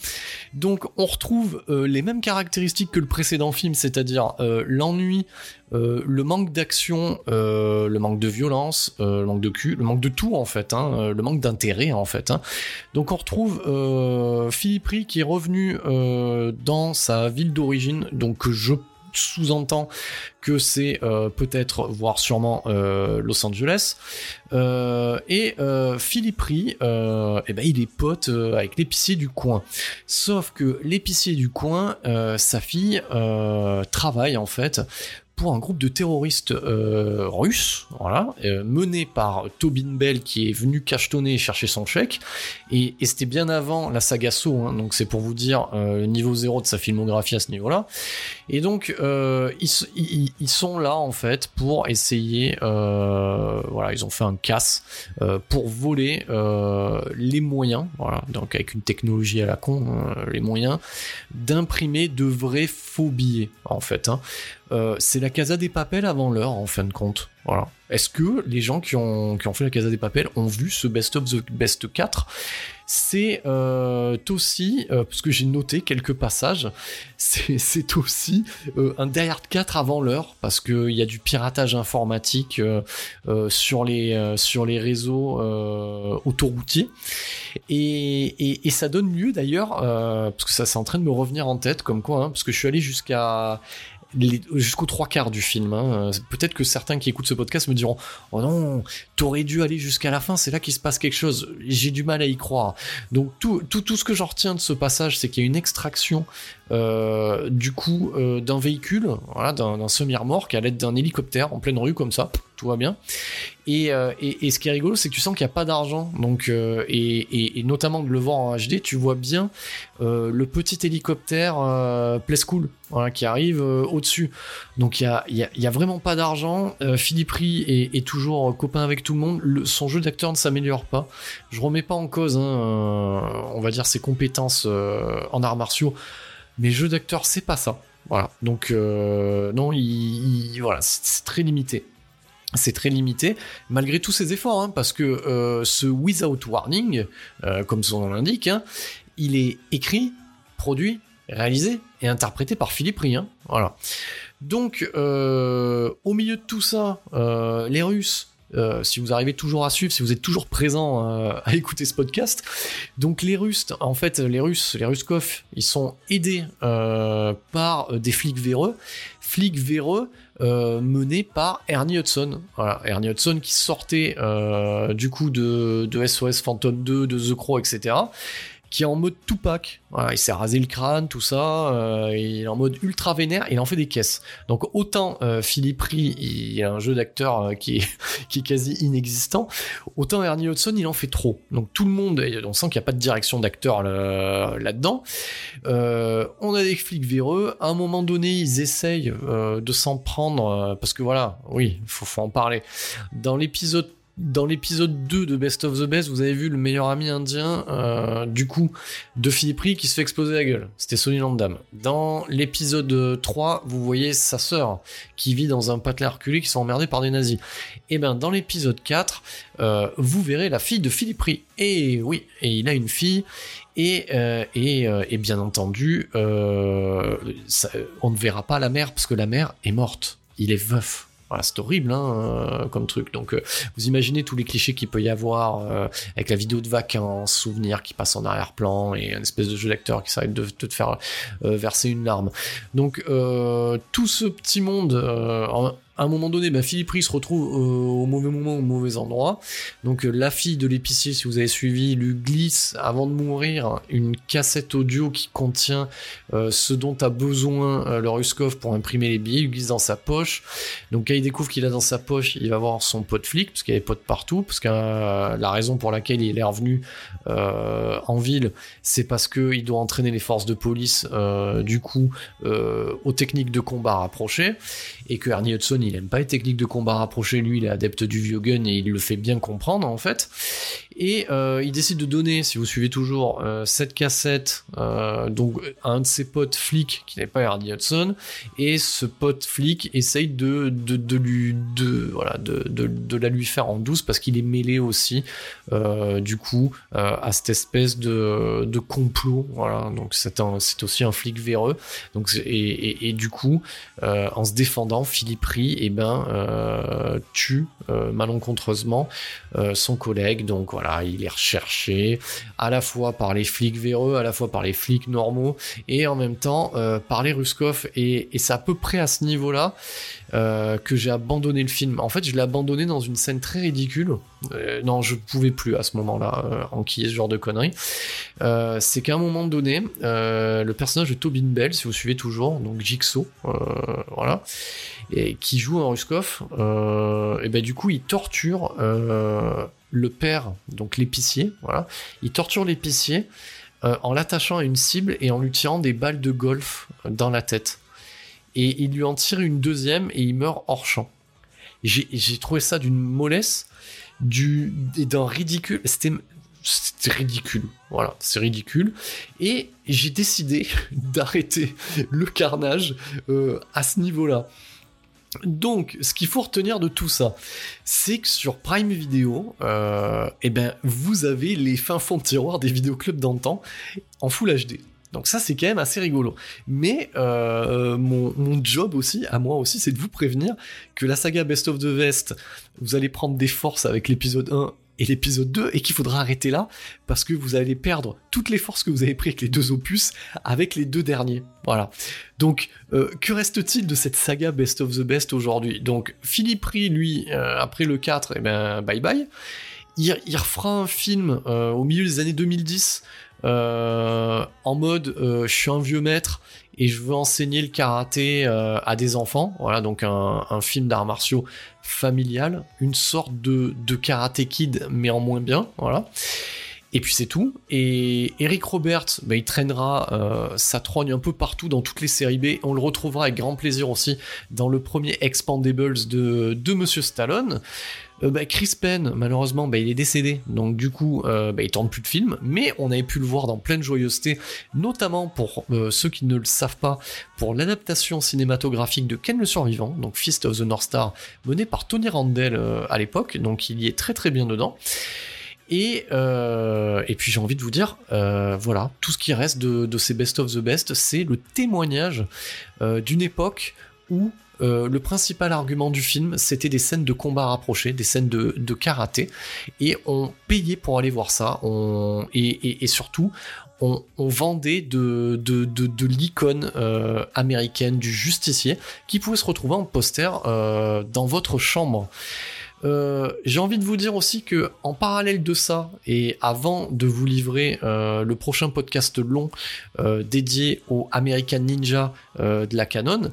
Donc on retrouve les mêmes caractéristiques que le précédent film, c'est-à-dire l'ennui, le manque d'action, le manque de violence, le manque de cul, le manque de tout en fait, hein, le manque d'intérêt en fait. Donc on retrouve Philippe Rey qui est revenu dans sa ville d'origine, donc je sous-entends que c'est euh, peut-être, voire sûrement euh, Los Angeles. Euh, et Philippe euh, eh ben, il est pote avec l'épicier du coin. Sauf que l'épicier du coin, sa fille, travaille en fait pour un groupe de terroristes euh, russes, voilà, euh, mené par Tobin Bell qui est venu cachetonner et chercher son chèque. Et, c'était bien avant la saga Saw, hein, donc c'est pour vous dire euh, le niveau zéro de sa filmographie à ce niveau-là. Et donc ils, sont là en fait pour essayer, voilà, ils ont fait un casse pour voler les moyens, voilà, donc avec une technologie à la con, hein, les moyens d'imprimer de vrais faux billets en fait. hein. Euh, c'est la Casa des Papels avant l'heure en fin de compte. Voilà. Est-ce que les gens qui ont, fait la Casa des Papels ont vu ce Best of the Best 4 C'est euh, aussi, euh, parce que j'ai noté quelques passages, c'est aussi un Hard 4 avant l'heure, parce qu'il y a du piratage informatique sur, les, réseaux autoroutiers. Et, ça donne lieu d'ailleurs, parce que ça c'est en train de me revenir en tête, comme quoi, hein, parce que je suis allé jusqu'à jusqu'aux trois quarts du film. hein. Peut-être que certains qui écoutent ce podcast me diront Oh non, t'aurais dû aller jusqu'à la fin, c'est là qu'il se passe quelque chose. J'ai du mal à y croire. Donc tout, tout, tout ce que j'en retiens de ce passage, c'est qu'il y a une extraction euh, du coup euh, d'un véhicule, voilà, d'un semi-remorque à l'aide d'un hélicoptère en pleine rue comme ça, tout va bien. Et, euh, et, et ce qui est rigolo, c'est que tu sens qu'il n'y a pas d'argent. Donc, euh, et, et, notamment de le voir en HD, tu vois bien euh, le petit hélicoptère Play School voilà, qui arrive au-dessus. Donc il y a, y, a, vraiment pas d'argent. Philippe Rey est, toujours copain avec tout le monde. Son jeu d'acteur ne s'améliore pas. Je remets pas en cause, hein, on va dire, ses compétences en arts martiaux. Mais jeu d'acteur, c'est pas ça. Voilà. Donc non, il, il- voilà, c'est très limité. C'est très limité, malgré tous ses efforts, hein, parce que euh, ce Without Warning, euh, comme son nom l'indique, hein, il est écrit, produit, réalisé et interprété par Philippe Rey. hein. Donc, euh, au milieu de tout ça, les Russes, si vous arrivez toujours à suivre, si vous êtes toujours présent à écouter ce podcast, donc les Russes, en fait, les Russes, les Ruskov, ils sont aidés par des flics véreux, flics véreux euh, menés par Ernie Hudson. Voilà, Ernie Hudson qui sortait euh, du coup de, de SOS Phantom 2, de The Crow, etc qui est en mode Tupac. Il s'est rasé le crâne, tout ça. euh, il est en mode ultra vénère. Il en fait des caisses. Donc autant euh, Philippe Rey, il a un jeu d'acteur euh, qui, est, quasi inexistant. Autant Ernie Hudson, il en fait trop. Donc tout le monde, on sent qu'il n'y a pas de direction d'acteur là- là-dedans. On a des flics véreux. À un moment donné, ils essayent de s'en prendre parce que voilà, oui, faut, faut en parler. Dans l'épisode dans l'épisode 2 de Best of the Best, vous avez vu le meilleur ami indien euh, du coup de Philippe qui se fait exploser la gueule. C'était Sonny Landam. Dans l'épisode 3, vous voyez sa sœur qui vit dans un patelin reculé qui sont emmerdés par des nazis. Et ben dans l'épisode 4, euh, vous verrez la fille de Philippe Rey. Et oui, et il a une fille. Et, euh, bien entendu, on ne verra pas la mère parce que la mère est morte. Il est veuf. Voilà, c'est horrible hein, euh, comme truc. Donc, euh, vous imaginez tous les clichés qu'il peut y avoir euh, avec la vidéo de vacances, souvenirs qui passe en arrière-plan et un espèce de jeu d'acteur qui s'arrête de, te faire verser une larme. Donc, tout ce petit monde, en- à un moment donné, bah, Philippe Rey se retrouve euh, au mauvais moment, au mauvais endroit. Donc, euh, la fille de l'épicier, si vous avez suivi, lui glisse avant de mourir une cassette audio qui contient euh, ce dont a besoin le Ruskov pour imprimer les billets. Il glisse dans sa poche. Donc quand il découvre qu'il a dans sa poche, il va voir son pote flic, parce qu'il y a des potes partout, parce que la raison pour laquelle il est revenu en ville, c'est parce qu'il doit entraîner les forces de police, du coup, aux techniques de combat rapprochées, et que Ernie Hudson, il aime pas les techniques de combat rapprochées, lui, il est adepte du vieux gun, et il le fait bien comprendre, en fait. Et euh, il décide de donner, si vous suivez toujours, euh, cette cassette euh, donc à un de ses potes flics qui n'est pas Hardy Hudson. Et ce pote flic essaye de, de, la lui faire en douce parce qu'il est mêlé aussi du coup à cette espèce de, de complot. Donc c'est aussi un flic véreux. Et, du coup, en se défendant, Philippe Rie, eh ben, tue malencontreusement son collègue. Donc voilà, il est recherché à la fois par les flics véreux, à la fois par les flics normaux, et en même temps euh, par les Ruskov. Et, c'est à peu près à ce niveau-là euh, que j'ai abandonné le film. En fait, je l'ai abandonné dans une scène très ridicule. Euh, non, je pouvais plus à ce moment-là enquiller ce genre de conneries. C'est qu'à un moment donné, le personnage de Tobin Bell, si vous suivez toujours, donc Jigsaw, voilà, qui joue en Ruskov, et ben du coup, il torture le père, donc l'épicier, voilà, il torture l'épicier euh, en l'attachant à une cible et en lui tirant des balles de golf dans la tête. Et il lui en tire une deuxième et il meurt hors champ. J'ai trouvé ça d'une mollesse, du, d'un ridicule. C'était c'était ridicule. Voilà, c'est ridicule. Et j'ai décidé d'arrêter le carnage euh, à ce niveau-là. Donc, ce qu'il faut retenir de tout ça, c'est que sur Prime Video, euh, eh ben, vous avez les fins fonds de tiroir des vidéoclubs d'antan en Full HD. Donc ça, c'est quand même assez rigolo. Mais euh, mon, mon job aussi, à moi aussi, c'est de vous prévenir que la saga Best of the West, vous allez prendre des forces avec l'épisode 1 et l'épisode 2 et qu'il faudra arrêter là parce que vous allez perdre toutes les forces que vous avez prises avec les deux opus avec les deux derniers. Voilà. Donc, euh, que reste-t-il de cette saga Best of the Best aujourd'hui? Donc, Philippe Rie, lui, euh, après le 4, eh ben, bye bye. Il, il refera un film euh, au milieu des années 2010 euh, en mode euh, je suis un vieux maître et je veux enseigner le karaté euh, à des enfants. Voilà, donc un, un film d'arts martiaux familial, une sorte de, de karaté kid, mais en moins bien. Voilà. Et puis c'est tout. Et Eric Roberts, bah, il traînera euh, sa trogne un peu partout dans toutes les séries B. On le retrouvera avec grand plaisir aussi dans le premier Expandables de, de Monsieur Stallone. Euh, bah, Chris Penn, malheureusement, bah, il est décédé, donc du coup, euh, bah, il tourne plus de films, mais on avait pu le voir dans pleine joyeuseté, notamment pour euh, ceux qui ne le savent pas, pour l'adaptation cinématographique de Ken le Survivant, donc Fist of the North Star, menée par Tony Randall euh, à l'époque, donc il y est très très bien dedans. Et, euh, et puis j'ai envie de vous dire, euh, voilà, tout ce qui reste de, de ces Best of the Best, c'est le témoignage euh, d'une époque où le principal argument du film, c'était des scènes de combat rapprochés, des scènes de, de karaté, et on payait pour aller voir ça, et, et, surtout, on, vendait de, de, de, l'icône américaine du justicier qui pouvait se retrouver en poster dans votre chambre. Euh, j'ai envie de vous dire aussi que en parallèle de ça et avant de vous livrer euh, le prochain podcast long euh, dédié au American Ninja de la Canon,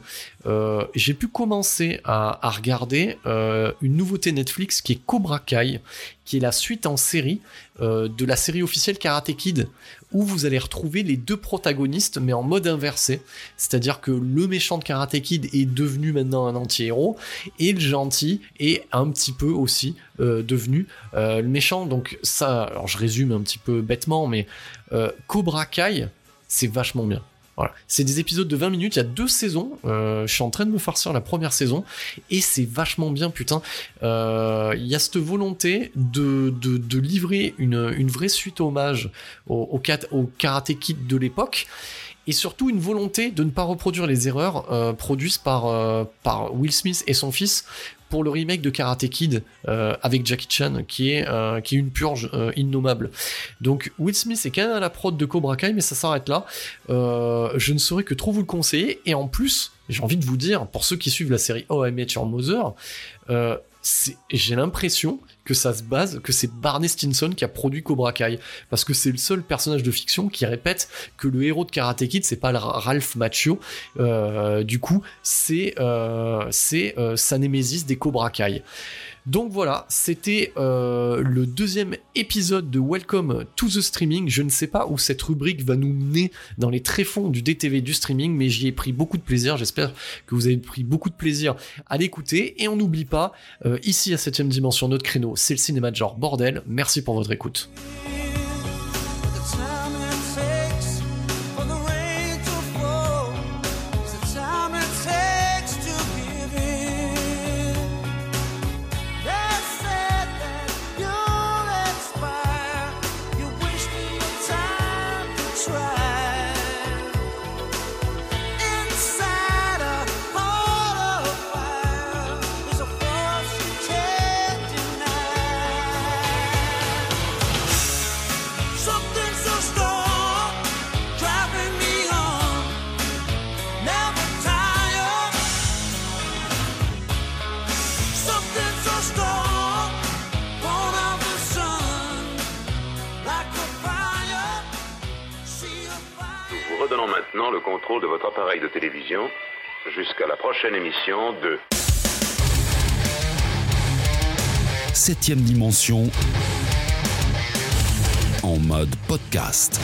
j'ai pu commencer à, regarder une nouveauté Netflix qui est Cobra Kai, qui est la suite en série de la série officielle Karate Kid, où vous allez retrouver les deux protagonistes mais en mode inversé, c'est-à-dire que le méchant de Karate Kid est devenu maintenant un anti-héros et le gentil est un petit peu aussi euh, devenu euh, le méchant. Donc ça, alors je résume un petit peu bêtement, mais euh, Cobra Kai, c'est vachement bien. Voilà. C'est des épisodes de 20 minutes, il y a deux saisons, euh, je suis en train de me farcir la première saison, et c'est vachement bien, putain. Euh, Il y a cette volonté de, de, de livrer une, une vraie suite hommage au, au, au Karate Kid de l'époque, et surtout une volonté de ne pas reproduire les erreurs euh, produites par, euh, par Will Smith et son fils pour le remake de Karate Kid euh, avec Jackie Chan, qui est, euh, une purge euh, innommable. Donc Will Smith est quand même à la prod de Cobra Kai, mais ça s'arrête là. Je ne saurais que trop vous le conseiller. Et en plus, j'ai envie de vous dire, pour ceux qui suivent la série Oh I Met Your Mother, j'ai l'impression que ça se base, que c'est Barney Stinson qui a produit Cobra Kai, parce que c'est le seul personnage de fiction qui répète que le héros de Karate Kid, c'est pas Ralph Macchio, euh, du coup, c'est euh, euh, sa némésis des Cobra Kai. Donc voilà, c'était euh, le deuxième épisode de Welcome to the Streaming. Je ne sais pas où cette rubrique va nous mener dans les tréfonds du DTV du streaming, mais j'y ai pris beaucoup de plaisir. J'espère que vous avez pris beaucoup de plaisir à l'écouter. Et on n'oublie pas, euh, ici à 7ème dimension, notre créneau, c'est le cinéma de genre bordel. Merci pour votre écoute. Prochaine émission de Septième dimension en mode podcast.